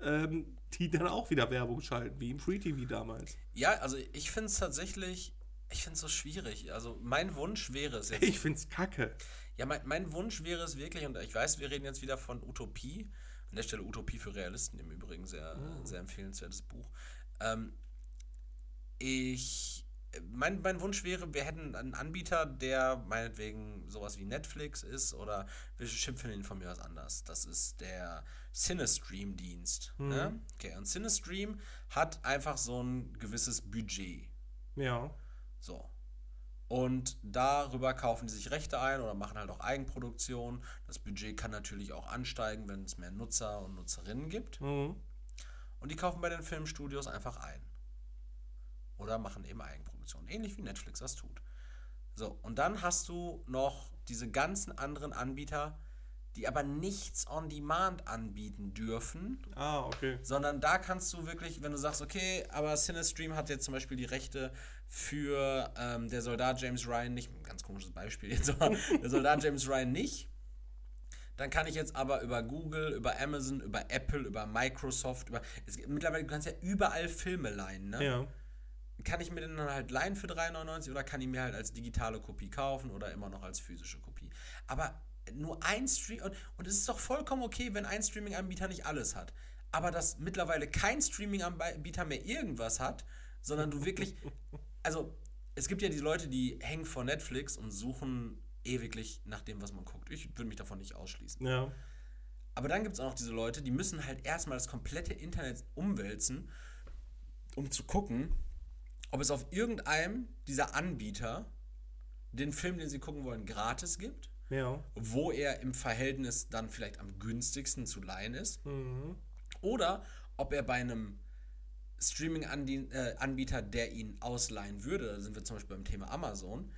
ähm, die dann auch wieder Werbung schalten, wie im Free TV damals. ja, also ich finde es tatsächlich, ich finde es so schwierig. Also mein Wunsch wäre es jetzt. Ich find's kacke. Ja, mein, mein Wunsch wäre es wirklich, und ich weiß, wir reden jetzt wieder von Utopie. An der Stelle Utopie für Realisten, im Übrigen sehr, sehr empfehlenswertes Buch. Ähm, ich, mein, mein Wunsch wäre, wir hätten einen Anbieter, der meinetwegen sowas wie Netflix ist oder wir schimpfen ihn von mir aus anders. Das ist der Cinestream-Dienst. Ne? Okay, und Cinestream hat einfach so ein gewisses Budget. Ja. So. Und darüber kaufen die sich Rechte ein oder machen halt auch Eigenproduktion. Das Budget kann natürlich auch ansteigen, wenn es mehr Nutzer und Nutzerinnen gibt. Mhm. Und die kaufen bei den Filmstudios einfach ein. Oder machen eben Eigenproduktion. Ähnlich wie Netflix das tut. So, und dann hast du noch diese ganzen anderen Anbieter, die aber nichts on demand anbieten dürfen, Ah, okay. sondern da kannst du wirklich, wenn du sagst, okay, aber Cinestream hat jetzt zum Beispiel die Rechte für ähm, der Soldat James Ryan nicht, ein ganz komisches Beispiel jetzt, aber der Soldat James Ryan nicht, dann kann ich jetzt aber über Google, über Amazon, über Apple, über Microsoft, über es, mittlerweile du kannst ja überall Filme leihen, ne? Ja. Kann ich mir den dann halt leihen für 3,99 oder kann ich mir halt als digitale Kopie kaufen oder immer noch als physische Kopie? Aber nur ein Stream und, und es ist doch vollkommen okay, wenn ein Streaming-Anbieter nicht alles hat. Aber dass mittlerweile kein Streaming-Anbieter mehr irgendwas hat, sondern du wirklich, also es gibt ja die Leute, die hängen vor Netflix und suchen ewiglich nach dem, was man guckt. Ich würde mich davon nicht ausschließen. Ja. Aber dann gibt es auch noch diese Leute, die müssen halt erstmal das komplette Internet umwälzen, um zu gucken, ob es auf irgendeinem dieser Anbieter den Film, den sie gucken wollen, gratis gibt, Ja. wo er im Verhältnis dann vielleicht am günstigsten zu leihen ist, Mhm. oder ob er bei einem Streaming-Anbieter, der ihn ausleihen würde, da sind wir zum Beispiel beim Thema Amazon,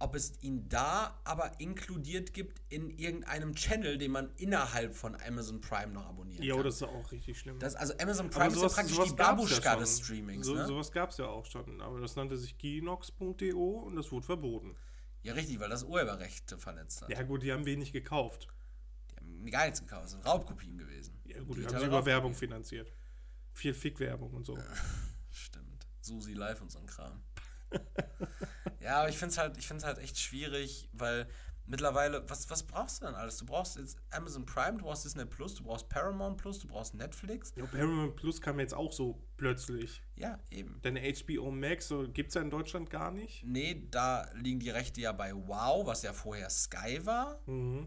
ob es ihn da aber inkludiert gibt in irgendeinem Channel, den man innerhalb von Amazon Prime noch abonnieren Ja, kann. das ist auch richtig schlimm. Das, also Amazon Prime ist ja sowas- praktisch sowas die Babuschka schon. des Streamings. So, ne? Sowas gab es ja auch schon, aber das nannte sich Kinox.de und das wurde verboten. Ja, richtig, weil das Urheberrechte verletzt hat. Ja gut, die haben wenig gekauft. Die haben gar nichts gekauft, das sind Raubkopien gewesen. Ja gut, die haben Digitale sie über. Werbung finanziert. Viel Fick-Werbung und so. Stimmt. Susi Live und so ein Kram. ja, aber ich finde es halt, ich halt echt schwierig, weil mittlerweile, was, was brauchst du denn alles? Du brauchst jetzt Amazon Prime, du brauchst Disney Plus, du brauchst Paramount Plus, du brauchst Netflix. Ja, Paramount Plus kam jetzt auch so plötzlich. Ja, eben. Denn HBO Max so, gibt es ja in Deutschland gar nicht. Nee, da liegen die Rechte ja bei Wow, was ja vorher Sky war. Mhm.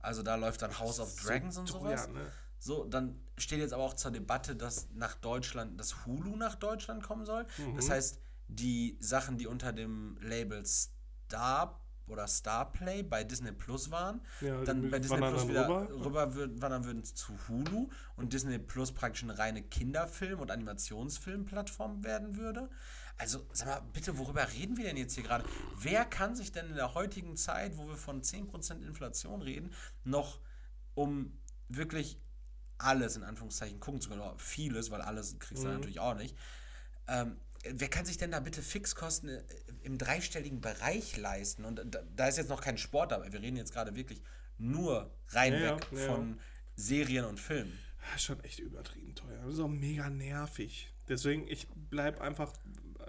Also da läuft dann House of Dragons so und teuer, sowas. ne? So, dann steht jetzt aber auch zur Debatte, dass nach Deutschland, dass Hulu nach Deutschland kommen soll. Mhm. Das heißt, die Sachen, die unter dem Label Star oder Starplay bei Disney Plus waren, Ja, dann bei Disney Plus wieder rüber. rüber, würden, wandern würden zu Hulu und Disney Plus praktisch eine reine Kinderfilm- und Animationsfilmplattform werden würde. Also, sag mal, bitte, worüber reden wir denn jetzt hier gerade? Wer kann sich denn in der heutigen Zeit, wo wir von 10% Inflation reden, noch um wirklich alles in Anführungszeichen gucken zu können, oder vieles, weil alles kriegst du Mhm. natürlich auch nicht. Ähm, wer kann sich denn da bitte Fixkosten äh, im dreistelligen Bereich leisten. Und da, da ist jetzt noch kein Sport dabei. Wir reden jetzt gerade wirklich nur reinweg Ja, ja, ja. von Serien und Filmen. Das ist schon echt übertrieben teuer. Das ist auch mega nervig. Deswegen, ich bleib einfach,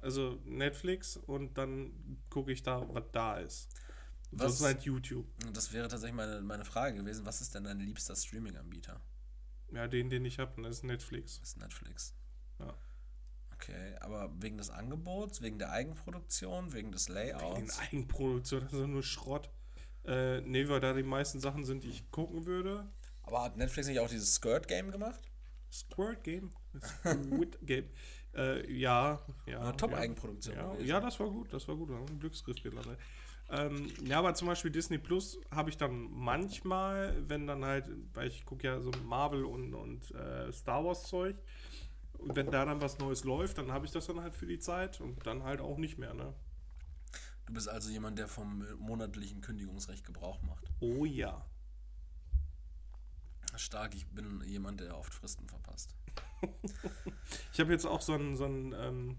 also Netflix und dann gucke ich da, was da ist. Was- Das ist halt YouTube. Das wäre tatsächlich meine, meine Frage gewesen. Was ist denn dein liebster Streaming-Anbieter? Ja, den, den ich habe, das ist Netflix. Das ist Netflix. Ja. Okay, aber wegen des Angebots, wegen der Eigenproduktion, wegen des Layouts? Eigenproduktion, das ist nur Schrott. Äh, nee, weil da die meisten Sachen sind, die ich gucken würde. Aber hat Netflix nicht auch dieses Skirt-Game gemacht? Squirt Game. Squid Game. Äh, ja, ja. Top-Eigenproduktion Ja, ja, das war gut, das war gut. Einen Glücksgriff gelandet. Ähm, ja, aber zum Beispiel Disney Plus habe ich dann manchmal, wenn dann halt, weil ich gucke ja so Marvel und, und äh, Star Wars Zeug, und wenn da dann was Neues läuft, dann habe ich das dann halt für die Zeit und dann halt auch nicht mehr, ne? Du bist also jemand, der vom monatlichen Kündigungsrecht Gebrauch macht. Oh ja. Stark, ich bin jemand, der oft Fristen verpasst. Ich habe jetzt auch so ein, so ein ähm,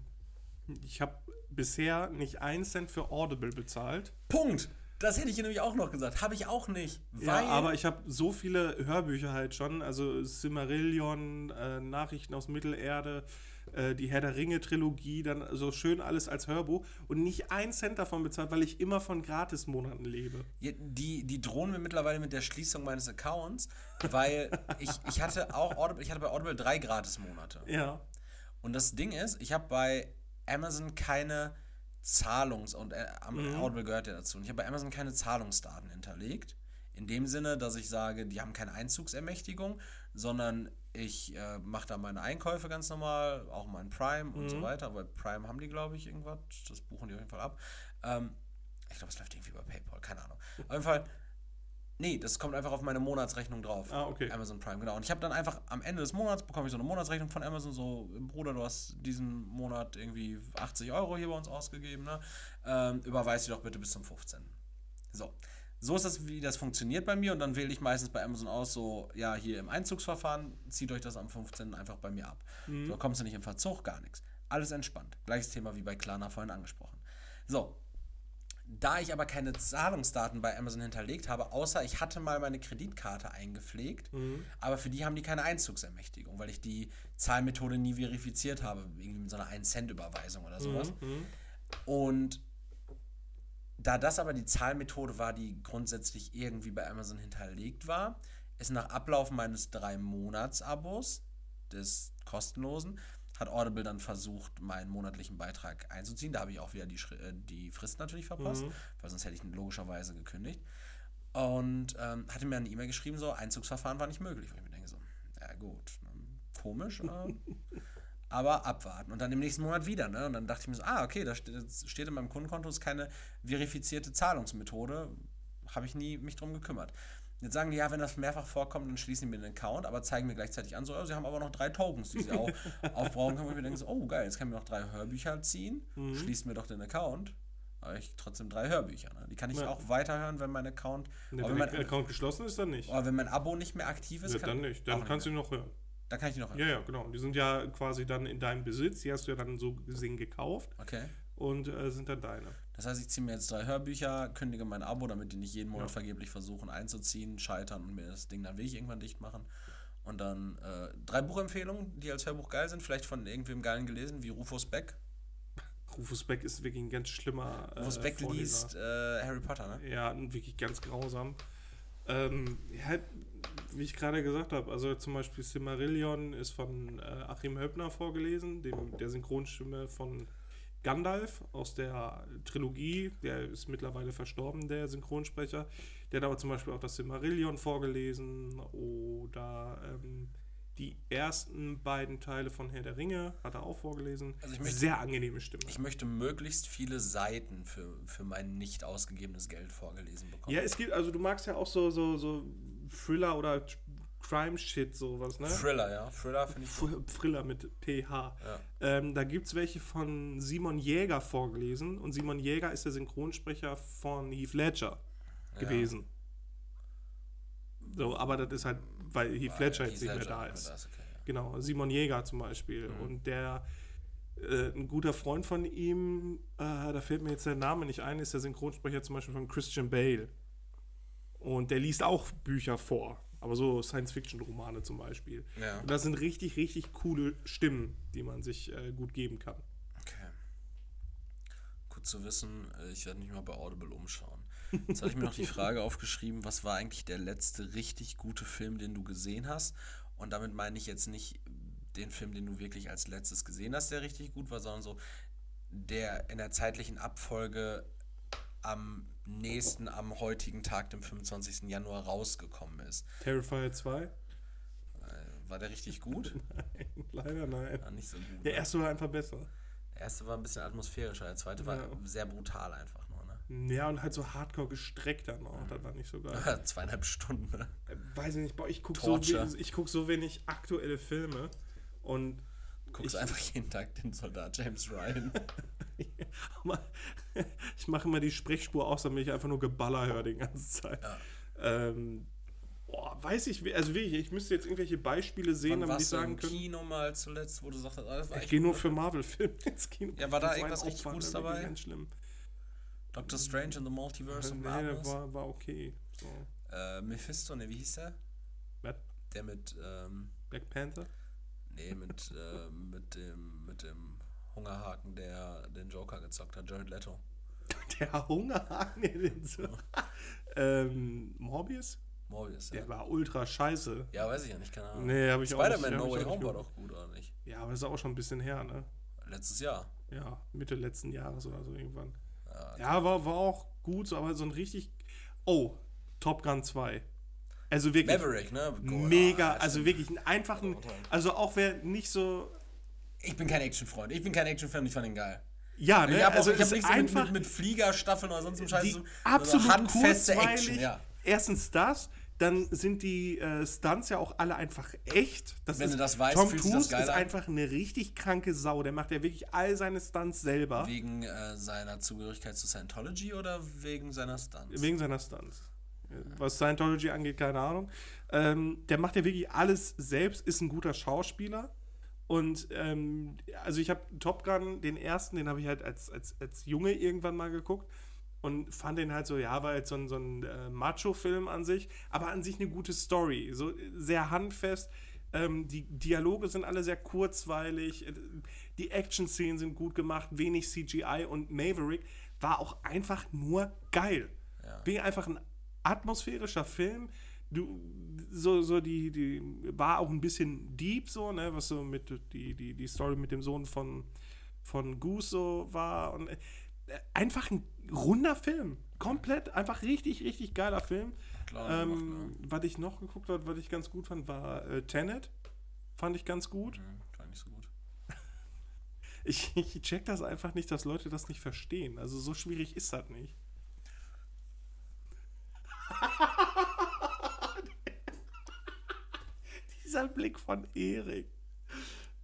ich habe bisher nicht einen Cent für Audible bezahlt. Punkt! Das hätte ich nämlich auch noch gesagt. Habe ich auch nicht. Weil Ja, aber ich habe so viele Hörbücher halt schon, also Silmarillion, äh, Nachrichten aus Mittelerde, äh, die Herr der Ringe Trilogie, dann so schön alles als Hörbuch und nicht einen Cent davon bezahlt, weil ich immer von Gratismonaten lebe. Ja, Die, die drohen mir mittlerweile mit der Schließung meines Accounts, weil ich, ich hatte auch Audible, ich hatte bei Audible drei Gratis-Monate. Ja. Und das Ding ist, ich habe bei Amazon keine Zahlungs- und äh, am- Audible gehört ja dazu. Und ich habe bei Amazon keine Zahlungsdaten hinterlegt. In dem Sinne, dass ich sage, die haben keine Einzugsermächtigung, sondern ich äh, mache da meine Einkäufe ganz normal, auch mein Prime und so weiter. Bei Prime haben die, glaube ich, irgendwas. Das buchen die auf jeden Fall ab. Ähm, ich glaube, es läuft irgendwie über PayPal, keine Ahnung. Auf jeden Fall, nee, das kommt einfach auf meine Monatsrechnung drauf. Ah, okay. Amazon Prime, genau. Und ich habe dann einfach am Ende des Monats bekomme ich so eine Monatsrechnung von Amazon, so, Bruder, du hast diesen Monat irgendwie 80 Euro hier bei uns ausgegeben, ne? Ähm, überweis die doch bitte bis zum 15. So. So ist das, wie das funktioniert bei mir und dann wähle ich meistens bei Amazon aus, so, ja, hier im Einzugsverfahren, zieht euch das am 15. einfach bei mir ab. So kommst du nicht im Verzug, gar nichts. Alles entspannt. Gleiches Thema wie bei Klarna vorhin angesprochen. So, da ich aber keine Zahlungsdaten bei Amazon hinterlegt habe, außer ich hatte mal meine Kreditkarte eingepflegt, aber für die haben die keine Einzugsermächtigung, weil ich die Zahlmethode nie verifiziert habe, irgendwie mit so einer 1-Cent-Überweisung oder sowas. Und da das aber die Zahlmethode war, die grundsätzlich irgendwie bei Amazon hinterlegt war, ist nach Ablauf meines drei Monats-Abos, des kostenlosen, hat Audible dann versucht, meinen monatlichen Beitrag einzuziehen. Da habe ich auch wieder die, äh, die Frist natürlich verpasst, weil sonst hätte ich ihn logischerweise gekündigt. Und ähm, hatte mir eine E-Mail geschrieben, so, Einzugsverfahren war nicht möglich. Wo ich mir denke, so, ja gut, ne, komisch, äh, aber abwarten. Und dann im nächsten Monat wieder, ne? Und dann dachte ich mir so, ah, okay, da steht, steht in meinem Kundenkonto, ist keine verifizierte Zahlungsmethode. Habe ich nie mich drum gekümmert. Jetzt sagen die, ja, wenn das mehrfach vorkommt, dann schließen die mir den Account, aber zeigen mir gleichzeitig an, so, oh, sie haben aber noch drei Tokens, die sie auch aufbrauchen können. Und ich mir denke so, oh, geil, jetzt kann ich mir noch drei Hörbücher ziehen, schließt mir doch den Account. Aber ich trotzdem drei Hörbücher. Ne? Die kann ich Ja. auch weiterhören, wenn mein Account, Ne, wenn mein, Account geschlossen ist, dann nicht. aber wenn mein Abo nicht mehr aktiv ist, Ja, kann, dann nicht. Dann kannst du mehr. ihn noch hören. Dann kann ich die noch hören. Ja, ja, genau. Die sind ja quasi dann in deinem Besitz. Die hast du ja dann so gesehen gekauft Okay. Und äh, sind dann deine. Das heißt, ich ziehe mir jetzt drei Hörbücher, kündige mein Abo, damit die nicht jeden Monat Ja. vergeblich versuchen einzuziehen, scheitern und mir das Ding dann will ich irgendwann dicht machen. Und dann äh, drei Buchempfehlungen, die als Hörbuch geil sind, vielleicht von irgendwem geilen gelesen, wie Rufus Beck. Rufus Beck ist wirklich ein ganz schlimmer. äh, Rufus Beck Vorleser. liest äh, Harry Potter, ne? Ja, wirklich ganz grausam. Ähm, ja, wie ich gerade gesagt habe, also zum Beispiel Silmarillion ist von äh, Achim Höppner vorgelesen, dem, der Synchronstimme von Gandalf aus der Trilogie. Der ist mittlerweile verstorben, der Synchronsprecher. Der hat aber zum Beispiel auch das Silmarillion vorgelesen oder ähm, die ersten beiden Teile von Herr der Ringe hat er auch vorgelesen. Also ich möchte- Sehr angenehme Stimme. Ich möchte möglichst viele Seiten für, für mein nicht ausgegebenes Geld vorgelesen bekommen. Ja, es gibt, also du magst ja auch so, so, so Thriller oder Crime-Shit, sowas, ne? Thriller, ja. Thriller finde ich Thriller mit PH. Ähm, da gibt es welche von Simon Jäger vorgelesen und Simon Jäger ist der Synchronsprecher von Heath Ledger gewesen. So, aber das ist halt, weil Heath Ledger jetzt Heath nicht mehr da ist. da ist, okay, ja. Genau, Simon Jäger zum Beispiel. Mhm. Und der Äh, ein guter Freund von ihm, äh, da fällt mir jetzt der Name nicht ein, ist der Synchronsprecher zum Beispiel von Christian Bale. Und der liest auch Bücher vor. Aber so Science-Fiction-Romane zum Beispiel. Ja. Und das sind richtig, richtig coole Stimmen, die man sich äh, gut geben kann. Okay. Gut zu wissen, äh, ich werde mich mal bei Audible umschauen. Jetzt hatte ich mir noch die Frage aufgeschrieben, was war eigentlich der letzte richtig gute Film, den du gesehen hast? Und damit meine ich jetzt nicht den Film, den du wirklich als letztes gesehen hast, der richtig gut war, sondern so der in der zeitlichen Abfolge am nächsten am heutigen Tag, dem 25. Januar, rausgekommen ist. Terrifier 2? Äh, War der richtig gut? Nein, leider nein. War nicht so gut. Der ne? erste war einfach besser. Der erste war ein bisschen atmosphärischer, der zweite war Ja. sehr brutal einfach nur, ne? Ja, und halt so hardcore gestreckt dann auch. Das war nicht so geil. Zweieinhalb Stunden, ne? Äh, Weiß ich nicht, boah, ich gucke so, ich guck so wenig aktuelle Filme und Guckst Ich- einfach jeden Tag den Soldat James Ryan. ich mache immer die Sprechspur aus, damit ich einfach nur Geballer höre die ganze Zeit. Ja. Ähm, boah, weiß ich, also wirklich, ich müsste jetzt irgendwelche Beispiele sehen, Wann damit ich sagen im können. Kino mal zuletzt, wo du sagst, das war Ich gehe nur für? Marvel-Filme ins Kino. Ja, war da irgendwas richtig Aufwand, Gutes dabei? Ganz schlimm. Doctor Strange in the Multiverse of Nee, Madness. das war, war okay. So. Äh, Mephisto, ne, wie hieß der? Was? Der mit, ähm, Black Panther? Nee, mit, äh, mit dem, mit dem Hungerhaken, der den Joker gezockt hat, Jared Leto. Der Hungerhaken in den so. ähm, Morbius? Morbius, ja. Der war ultra scheiße. Ja, weiß ich ja nicht, keine Ahnung. Nee, habe ich auch nicht. Spider-Man No Way auch Home war doch gut, oder nicht? Ja, aber ist auch schon ein bisschen her, ne? Letztes Jahr. Ja, Mitte letzten Jahres oder so irgendwann. Ja, Ja, war, war auch gut, aber so ein richtig. Oh, Top Gun 2. Also wirklich. Maverick, ne? Gut, Mega, ah, also wirklich einen einfachen. Also auch wer nicht so. Ich bin kein Actionfreund. Ich bin kein Actionfan, ich fand ihn geil. Ja, ne? Ich habe also also, hab nichts einfach mit, mit Fliegerstaffeln oder sonst so Scheiß. die so, absolut so handfeste. Action, ja. Erstens das, dann sind die äh, Stunts ja auch alle einfach echt. Das Wenn ist, du das weißt, Tom Cruise ist an. einfach eine richtig kranke Sau. Der macht ja wirklich all seine Stunts selber. Wegen äh, seiner Zugehörigkeit zu Scientology oder wegen seiner Stunts? Wegen seiner Stunts. Was Scientology angeht, keine Ahnung. Ähm, der macht ja wirklich alles selbst, ist ein guter Schauspieler. Und ähm, also ich habe Top Gun, den ersten, den habe ich halt als, als, als Junge irgendwann mal geguckt und fand den halt so, ja, war halt so ein, so ein äh, Macho-Film an sich, aber an sich eine gute Story. So äh, sehr handfest. Ähm, die Dialoge sind alle sehr kurzweilig. äh, Die Action-Szenen sind gut gemacht, wenig CGI und Maverick war auch einfach nur geil. Ja. Bin einfach ein atmosphärischer Film. Du, so, so die, die, war auch ein bisschen deep, so, ne, was so mit, die, die, die Story mit dem Sohn von, von Goose so war. Und äh, einfach ein runder Film. Komplett, einfach richtig, richtig geiler Film. Klar, Ähm, was ich noch geguckt habe, was ich ganz gut fand, war äh, Tenet. Fand ich ganz gut. ne? Hm, Fand ich so gut. Ich, ich check das einfach nicht, dass Leute das nicht verstehen. Also so schwierig ist das nicht. Dieser Blick von Erik.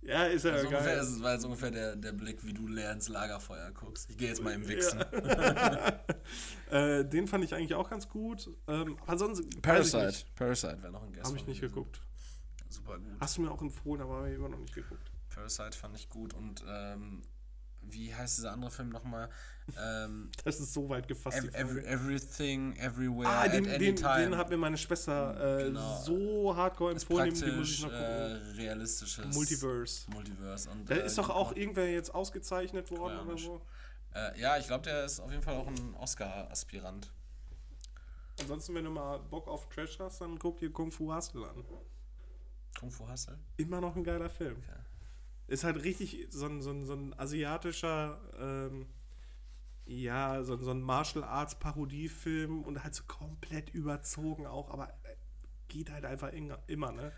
Ja, ist ja Also ungefähr, geil. das war jetzt ungefähr der, der Blick, wie du leer ins Lagerfeuer guckst. Ich gehe jetzt mal im Wichsen. äh, den fand ich eigentlich auch ganz gut. Ähm, ich nicht. Parasite wäre noch ein Guest. Habe ich nicht gewesen. geguckt. Super gut. Hast du mir auch empfohlen, aber habe ich immer noch nicht geguckt. Parasite fand ich gut und ähm, wie heißt dieser andere Film nochmal? Ähm, Das ist so weit gefasst. ev every, everything, Everywhere, ah, den, at den, den hat mir meine Schwester äh, Genau. so hardcore ist empfohlen, den muss ich noch äh, gucken. realistisches Multiverse. Multiverse. Und, Da äh, ist doch auch irgendwer jetzt ausgezeichnet worden oder so. Äh, ja, ich glaube, der ist auf jeden Fall auch ein Oscar-Aspirant. Ansonsten, wenn du mal Bock auf Trash hast, dann guck dir Kung Fu Hustle an. Kung Fu Hustle? Immer noch ein geiler Film. Okay. Ist halt richtig so ein, so ein, so ein asiatischer, ähm, ja, so, ein- so ein Martial Arts Parodiefilm und halt so komplett überzogen auch, aber äh, geht halt einfach immer, ne?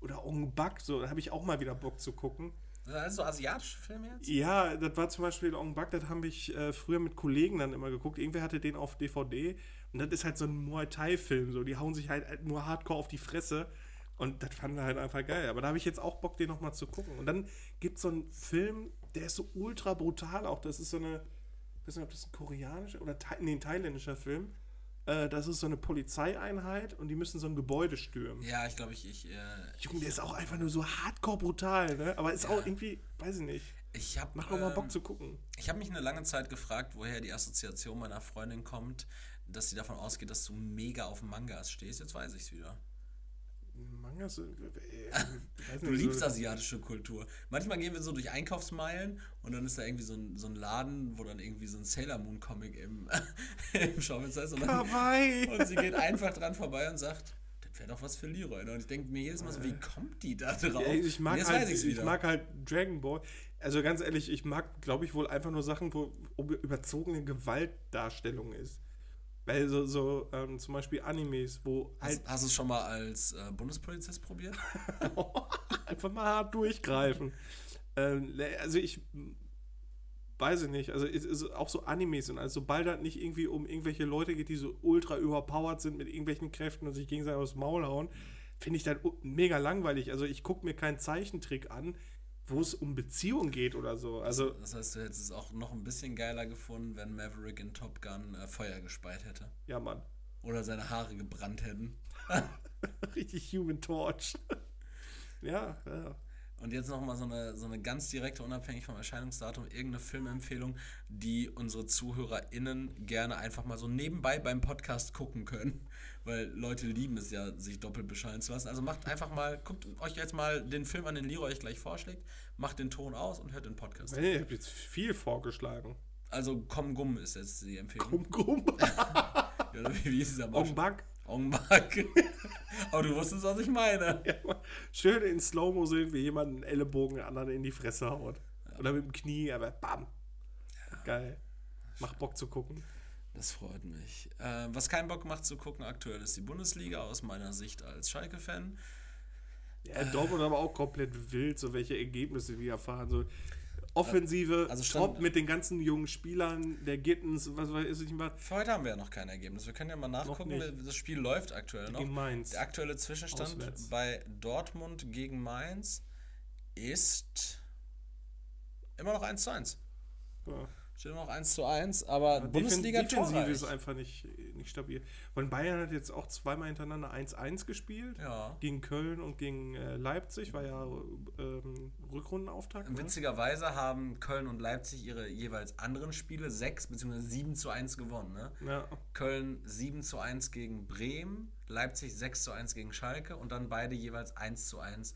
Oder Ong Bak, so, da habe ich auch mal wieder Bock zu gucken. Das alles so asiatische Filme jetzt? Ja, das war zum Beispiel Ong Bak, das habe ich äh, früher mit Kollegen dann immer geguckt. Irgendwer hatte den auf DVD und das ist halt so ein Muay Thai-Film, so, die hauen sich halt nur hardcore auf die Fresse und das fanden wir halt einfach geil. Aber da habe ich jetzt auch Bock, den nochmal zu gucken. Und dann gibt es so einen Film, der ist so ultra brutal auch. Das ist so eine, ich weiß nicht, ob das ein koreanischer oder nee, ein thailändischer Film. Äh, das ist so eine Polizeieinheit und die müssen so ein Gebäude stürmen. Ja, ich glaube, ich. ich äh, Junge, der ist auch einfach nur so hardcore brutal, ne? Aber ist auch irgendwie, weiß ich nicht. Ich habe Mach doch mal ähm, Bock zu gucken. Ich habe mich eine lange Zeit gefragt, woher die Assoziation meiner Freundin kommt, dass sie davon ausgeht, dass du mega auf Mangas stehst. Jetzt weiß ich es wieder. Mangas. Äh, Du nicht, liebst so- asiatische Kultur. Manchmal gehen wir so durch Einkaufsmeilen und dann ist da irgendwie so ein, so ein Laden, wo dann irgendwie so ein Sailor Moon Comic im, im Schaufenster ist. Und, dann, Kawaii. und sie geht einfach dran vorbei und sagt, das wäre doch was für Leroy. ne? Und ich denke mir jedes Mal so, wie kommt die da drauf? Ich mag jetzt halt, ich wieder. mag halt Dragon Ball. Also ganz ehrlich, ich mag, glaube ich, wohl einfach nur Sachen, wo überzogene Gewaltdarstellung ist. Weil so, so ähm, zum Beispiel Animes, wo halt Hast, hast du es schon mal als äh, Bundespolizist probiert? einfach mal hart durchgreifen. Ähm, also ich weiß ich nicht, also es ist auch so Animes und also sobald das nicht irgendwie um irgendwelche Leute geht, die so ultra überpowered sind mit irgendwelchen Kräften und sich gegenseitig aufs Maul hauen, finde ich das mega langweilig. Also ich gucke mir keinen Zeichentrick an, wo es um Beziehung geht oder so. Also Das heißt, du hättest es auch noch ein bisschen geiler gefunden, wenn Maverick in Top Gun äh, Feuer gespeit hätte. ja, Mann. Oder seine Haare gebrannt hätten. Richtig Human Torch. ja, ja. Und jetzt nochmal so eine, so eine ganz direkte, unabhängig vom Erscheinungsdatum, irgendeine Filmempfehlung, die unsere ZuhörerInnen gerne einfach mal so nebenbei beim Podcast gucken können. Weil Leute lieben es ja, sich doppelt bescheiden zu lassen. Also macht einfach mal, guckt euch jetzt mal den Film an, den Leroy euch gleich vorschlägt, macht den Ton aus und hört den Podcast. Hey, ich habe jetzt viel vorgeschlagen. Also Komm Gumm ist jetzt die Empfehlung. Kum Kum. Ja, wie, wie ist dieser Ong Bak. Ongbak. Aber du wusstest, was ich meine. Ja, schön in Slow-Mo sehen, wie jemand einen Ellenbogen anderen in die Fresse haut. Oder mit dem Knie, aber bam. Geil. Macht Bock zu gucken. Das freut mich. Äh, was keinen Bock macht zu gucken aktuell ist die Bundesliga aus meiner Sicht als Schalke-Fan. Ja, Dortmund aber auch komplett wild, so welche Ergebnisse wir erfahren. So Offensive, Also top mit den ganzen jungen Spielern, der Gittens, was weiß ich was. Für heute haben wir ja noch kein Ergebnis. Wir können ja mal nachgucken. Das Spiel läuft aktuell noch. Gegen Mainz. Der aktuelle Zwischenstand Auswärts. bei Dortmund gegen Mainz ist immer noch 1 zu 1. Ja. Steht immer noch 1 zu 1, aber Bundesliga Defensive torreich. ist einfach nicht, nicht stabil. Und Bayern hat jetzt auch zweimal hintereinander 1-1 gespielt. Ja. Gegen Köln und gegen äh, Leipzig, war ja ähm, Rückrundenauftakt. Ne? Witzigerweise haben Köln und Leipzig ihre jeweils anderen Spiele 6 bzw. 7 zu 1 gewonnen. Ne? Ja. Köln 7 zu 1 gegen Bremen, Leipzig 6 zu 1 gegen Schalke und dann beide jeweils 1 zu 1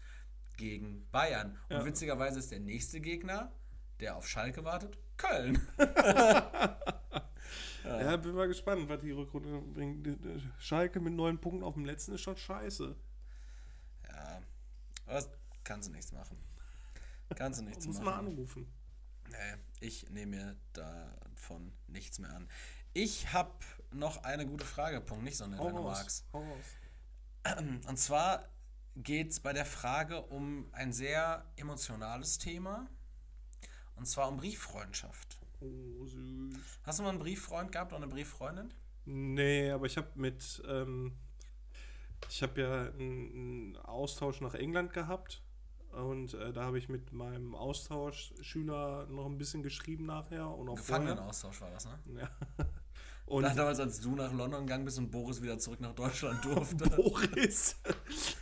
gegen Bayern. Und Ja. witzigerweise ist der nächste Gegner, der auf Schalke wartet, Köln. Ja, bin mal gespannt, was die Rückrunde bringt. Schalke mit neun Punkten auf dem letzten ist schon scheiße. Ja, aber das kannst du nichts machen. Kannst du nichts Muss machen. mal anrufen. Nee, ich nehme mir davon nichts mehr an. Ich habe noch eine gute Frage, Punkt, nicht so eine, Hau wenn du magst. Und zwar geht es bei der Frage um ein sehr emotionales Thema. Und zwar um Brieffreundschaft. Oh, süß. Hast du mal einen Brieffreund gehabt oder eine Brieffreundin? Nee, aber ich habe mit. Ähm, ich habe ja einen, Austausch nach England gehabt. Und äh, da habe ich mit meinem Austauschschüler noch ein bisschen geschrieben nachher. Und auch. Gefangenenaustausch war das, ne? Ja. Und Nach damals, als du nach London gegangen bist und Boris wieder zurück nach Deutschland durfte. Boris.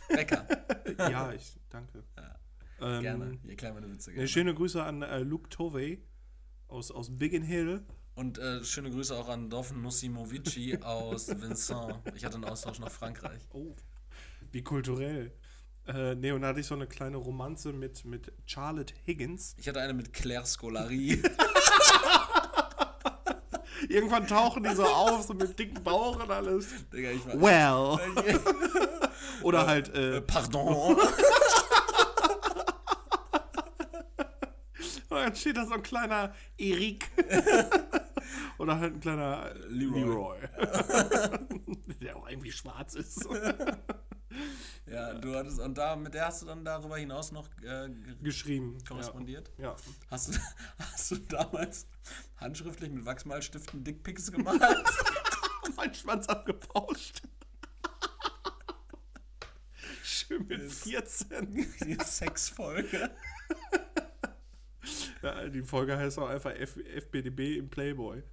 Becker. ja, ich danke. Ähm, Gerne. Hier kleine Witze. Ne, Gerne. schöne Grüße an äh, Luke Tovey aus, aus Biggin Hill. Und äh, schöne Grüße auch an Dovn Nusimovici aus Vincent. Ich hatte einen Austausch nach Frankreich. Oh, wie kulturell. Äh, ne, und da hatte ich so eine kleine Romanze mit, mit Charlotte Higgins. Ich hatte eine mit Claire Scolari. Irgendwann tauchen die so auf, so mit dicken Bauch und alles. Digga, ich war. Well. Oder halt, Äh, äh, Pardon. Dann steht da so ein kleiner Erik. Oder halt ein kleiner Leroy. Leroy. Der auch irgendwie schwarz ist. Ja, du hattest, und da, mit der hast du dann darüber hinaus noch äh, ge- Geschrieben. korrespondiert? Ja. ja. Hast, du, hast du damals handschriftlich mit Wachsmalstiften Dickpics gemalt? mein Schwanz abgepauscht. Schön mit Ist- 14. Die Sexfolge. Ja, die Folge heißt auch einfach F FBDB im Playboy.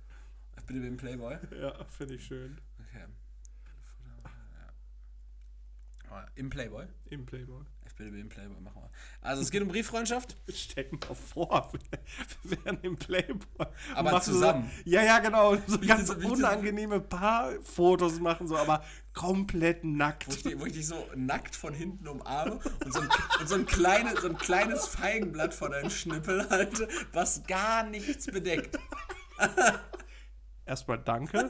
Bitte den Playboy. Ja, finde ich schön. Okay. Im Playboy. Im Playboy. Bitte den Playboy, machen wir. Also es geht um Brieffreundschaft. Stell dir mal vor, wir wären im Playboy. Aber zusammen. So, ja, ja, genau. So ganz wie ich das- unangenehme Paarfotos machen, so, aber komplett Wo ich, nackt. wo ich dich so nackt von hinten umarme und so ein, und so ein, kleine, so ein kleines Feigenblatt vor deinen Schnippel halte, was gar nichts bedeckt. Erstmal danke.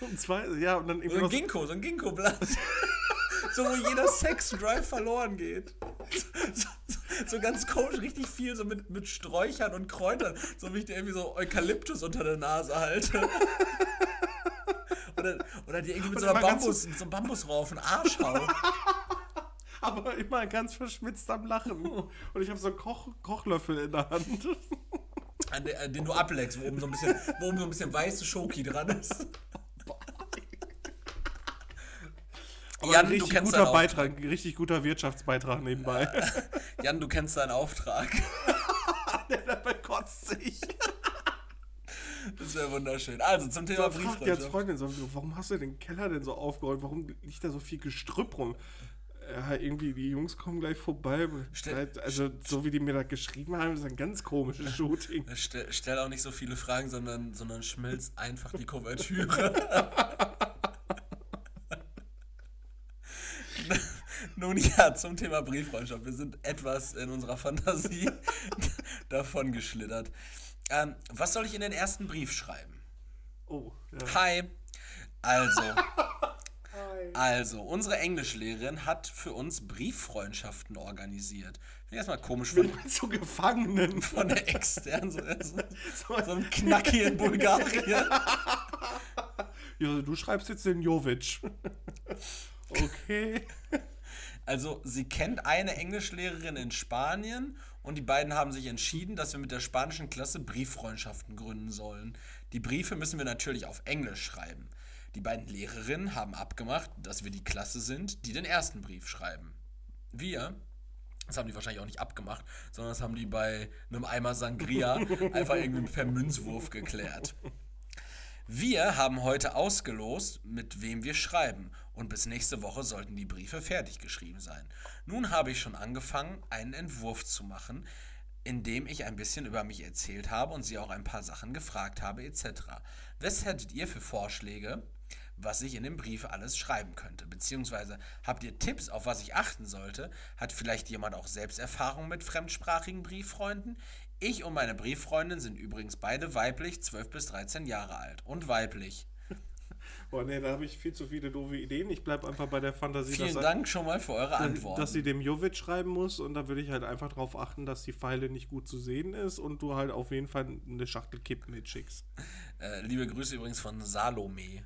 und zwei, ja, und dann So ein Ginkgo, so ein Ginkgo-Blatt. So, wo jeder Sex-Drive verloren geht. So, so, so ganz komisch, richtig viel, so mit, mit Sträuchern und Kräutern. So wie ich dir irgendwie so Eukalyptus unter der Nase halte. Oder, oder dir irgendwie mit so, einer Bambus, so einem Bambusrohr auf den Arsch hau. aber immer ganz verschmitzt am Lachen. Und ich habe so einen Koch, Kochlöffel in der Hand. An der, an den du ableckst, wo oben so ein bisschen, wo oben so ein bisschen weiße Schoki dran ist. Aber Jan, ein du richtig kennst guter Beitrag, richtig guter Wirtschaftsbeitrag nebenbei. Jan, du kennst deinen Auftrag. Der dabei kotzt sich. Das wäre wunderschön. Also zum Thema Da als Brieffreundschaft. Freundin so, warum hast du den Keller denn so aufgeräumt? Warum liegt da so viel Gestrüpp rum? Ja, irgendwie, die Jungs kommen gleich vorbei. Stell- also, so wie die mir das geschrieben haben, ist ein ganz komisches Shooting. Stell, stell auch nicht so viele Fragen, sondern, sondern schmilzt einfach die Kuvertüre. Nun ja, zum Thema Brieffreundschaft. Wir sind etwas in unserer Fantasie davon geschlittert. Ähm, was soll ich in den ersten Brief schreiben? Oh, ja. Hi. Also. Also, unsere Englischlehrerin hat für uns Brieffreundschaften organisiert. Finde ich erstmal komisch von, Zu Gefangenen. von der externen, so, so, so einem Knacki in Bulgarien. Ja, du schreibst jetzt den Jovic. Okay. Also, sie kennt eine Englischlehrerin in Spanien und die beiden haben sich entschieden, dass wir mit der spanischen Klasse Brieffreundschaften gründen sollen. Die Briefe müssen wir natürlich auf Englisch schreiben. Die beiden Lehrerinnen haben abgemacht, dass wir die Klasse sind, die den ersten Brief schreiben. Wir, das haben die wahrscheinlich auch nicht abgemacht, sondern das haben die bei einem Eimer Sangria einfach irgendwie per Münzwurf geklärt. Wir haben heute ausgelost, mit wem wir schreiben und bis nächste Woche sollten die Briefe fertig geschrieben sein. Nun habe ich schon angefangen, einen Entwurf zu machen, in dem ich ein bisschen über mich erzählt habe und sie auch ein paar Sachen gefragt habe etc. Was hättet ihr für Vorschläge, was ich in dem Brief alles schreiben könnte? Beziehungsweise habt ihr Tipps, auf was ich achten sollte? Hat vielleicht jemand auch Selbsterfahrung mit fremdsprachigen Brieffreunden? Ich und meine Brieffreundin sind übrigens beide weiblich, 12 bis 13 Jahre alt und weiblich. Boah, nee, da habe ich viel zu viele doofe Ideen. Ich bleibe einfach bei der Fantasie, Vielen Dank schon mal für eure Antworten. dass sie dem Jovic schreiben muss. Und da würde ich halt einfach darauf achten, dass die Pfeile nicht gut zu sehen ist und du halt auf jeden Fall eine Schachtel Kippen mitschickst. äh, liebe Grüße übrigens von Salome.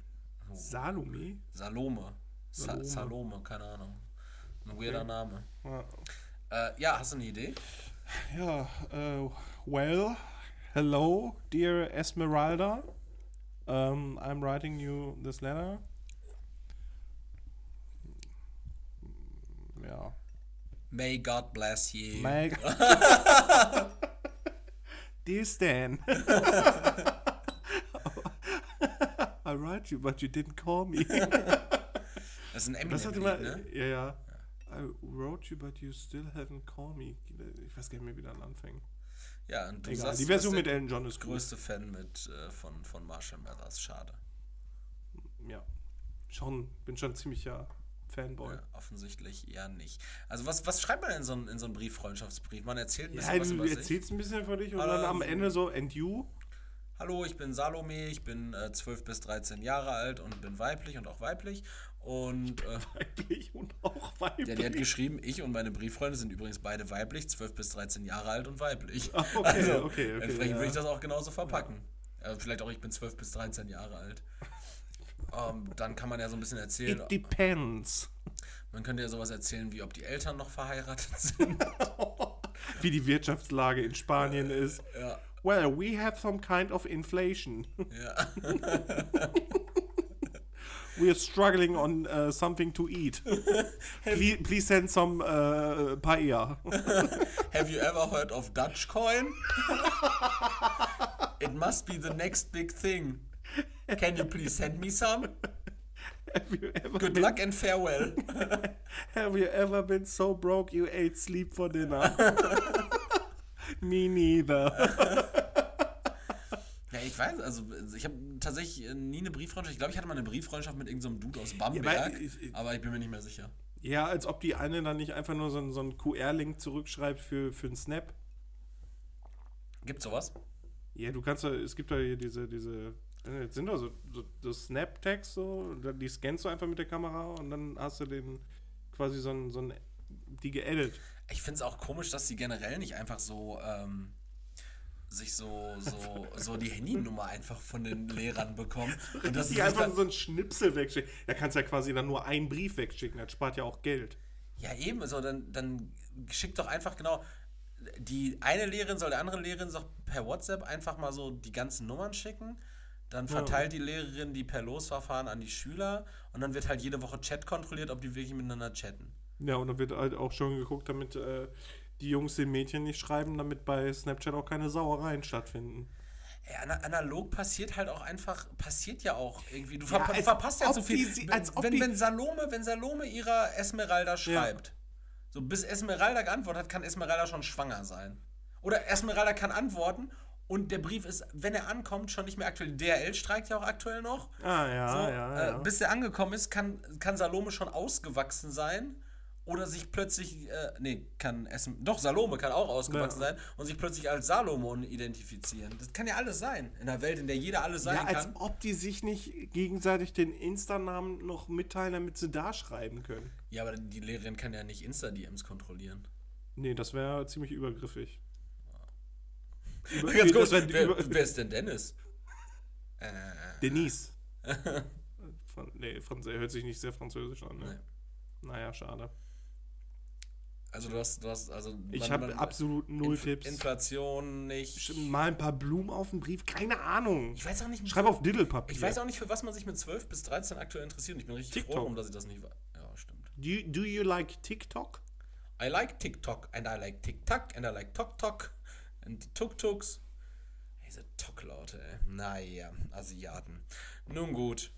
Salome? Salome. Sa Salome. Salome, keine Ahnung. Ein weirder Name. Ja, Äh, ja, hast du eine Idee? Ja, äh, well, hello, dear Esmeralda. Um, I'm writing you this letter. Ja. May God bless you. Meg. dear Stan. I write you, but you didn't call me. Das ist ein Eminem-Lied, ne? ja, ja. I wrote you, but you still haven't called me. Ich weiß gar nicht mehr, wie dann anfängt. Ja, und du Egal, sagst, die du Version mit Elton John ist größte Fan mit, äh, von, von Marshall Mathers. Schade. Ja. Schon, bin schon ziemlicher Fanboy. Ja, offensichtlich eher nicht. Also was, was schreibt man in so einen, in so einen Brieffreundschaftsbrief? Man erzählt ein Ja, bisschen was du über sich. erzählst ein bisschen von dich und Aber dann am so- Ende so, and you? Hallo, ich bin Salome, ich bin äh, 12 bis 13 Jahre alt und bin weiblich und auch weiblich. Und äh, Weiblich und auch weiblich. ja, die hat geschrieben, ich und meine Brieffreunde sind übrigens beide weiblich, 12 bis 13 Jahre alt und weiblich. Ah, okay, also, okay, okay, Entsprechend ja. würde ich das auch genauso verpacken. Äh, vielleicht auch, ich bin 12 bis 13 Jahre alt. Ähm, dann kann man ja so ein bisschen erzählen. It depends. Man könnte ja sowas erzählen, wie ob die Eltern noch verheiratet sind. Wie die Wirtschaftslage in Spanien ist. ja, Well, we have some kind of inflation. ja. We are struggling on uh, something to eat. please, please send some uh, paella. Have you ever heard of Dutch coin? it must be the next big thing. Can you please send me some? Have you ever Good been, luck and farewell. Have you ever been so broke you ate sleep for dinner? Me neither. Ja, ich weiß, also ich habe tatsächlich äh, nie eine Brieffreundschaft. Ich glaube, ich hatte mal eine Brieffreundschaft mit irgendeinem so Dude aus Bamberg, weil ich- ich- aber ich bin mir nicht mehr sicher. Ja, als ob die eine dann nicht einfach nur so, einen- so einen QR-Link zurückschreibt für, für einen Snap. Gibt's sowas? Ja, du kannst ja, es gibt ja hier diese, diese, äh, jetzt sind doch so, so, so Snap-Tags so, die scannst du einfach mit der Kamera und dann hast du den quasi so ein, so ein die geedit. Ich finde es auch komisch, dass sie generell nicht einfach so ähm, sich so, so, so die Handynummer einfach von den Lehrern bekommen. Und dass sie Die sich einfach so einen Schnipsel wegschicken. Da kannst du ja quasi dann nur einen Brief wegschicken, das spart ja auch Geld. ja, eben, so, dann, dann schick doch einfach genau. Die eine Lehrerin soll der anderen Lehrerin doch per WhatsApp einfach mal so die ganzen Nummern schicken. Dann verteilt die Lehrerin die per Losverfahren an die Schüler und dann wird halt jede Woche Chat kontrolliert, ob die wirklich miteinander chatten. Ja, und dann wird halt auch schon geguckt, damit äh, die Jungs den Mädchen nicht schreiben, damit bei Snapchat auch keine Sauereien stattfinden. Ey, ana- analog passiert halt auch einfach, passiert ja auch irgendwie. Du, Ja, verpa als verpasst ja so viel. die sie- wenn, wenn, wenn, Salome, wenn Salome ihrer Esmeralda schreibt, so bis Esmeralda geantwortet hat, kann Esmeralda schon schwanger sein. Oder Esmeralda kann antworten und der Brief ist, wenn er ankommt, schon nicht mehr aktuell. DRL streikt ja auch aktuell noch. Ah, ja, So, ja, äh, ja. Bis der angekommen ist, kann, kann Salome schon ausgewachsen sein. Oder sich plötzlich, äh, nee, kann Esm doch, Salome kann auch ausgewachsen Ja. sein und sich plötzlich als Salomon identifizieren. Das kann ja alles sein. In einer Welt, in der jeder alles sein ja, als kann. ob die sich nicht gegenseitig den Insta-Namen noch mitteilen, damit sie da schreiben können. Ja, aber die Lehrerin kann ja nicht Insta-DMs kontrollieren. Nee, das wäre ziemlich übergriffig. Über, Ganz kurz, wär wer, wer ist denn Dennis? Äh, Denise. Von, nee, Franz hört sich nicht sehr französisch an. Ne? Nee. Naja, schade. Also du hast, du hast, also Ich habe absolut null Inf Tipps. Inflation nicht. Mal ein paar Blumen auf den Brief, keine Ahnung. Ich weiß auch nicht, Schreib auf Diddlepapier. ich weiß auch nicht, für was man sich mit 12 bis 13 aktuell interessiert. Ich bin richtig froh, TikTok. darum, dass ich das nicht. Ja, stimmt. Do you, do you like TikTok? I like TikTok and I like TikTok and I like Tok Tok and die Tuk-Tuks. Diese Tok-Laute, ey. Naja, Asiaten. Nun gut.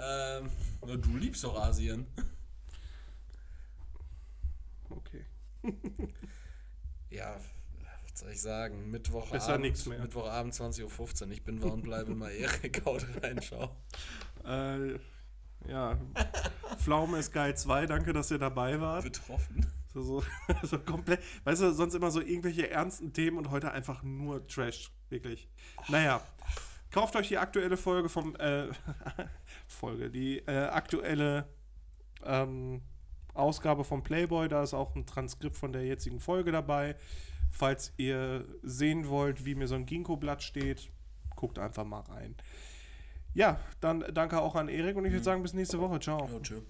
Ähm, du liebst doch Asien. Okay. Ja, was soll ich sagen? Mittwochabend. Mittwochabend 20.15 Uhr. Ich bin war und bleibe mal Erik. Haut rein, schau. Äh, ja. Pflaume ist geil 2, danke, dass ihr dabei wart. Betroffen. So, so, so komplett, weißt du, sonst immer so irgendwelche ernsten Themen und heute einfach nur Trash, wirklich. Naja, kauft euch die aktuelle Folge vom, äh, Folge, die äh, aktuelle ähm, Ausgabe vom Playboy, da ist auch ein Transkript von der jetzigen Folge dabei. Falls ihr sehen wollt, wie mir so ein Ginkgo-Blatt steht, guckt einfach mal rein. Ja, dann danke auch an Erik und ich würde sagen, bis nächste Woche. Ciao. Ja, tschö.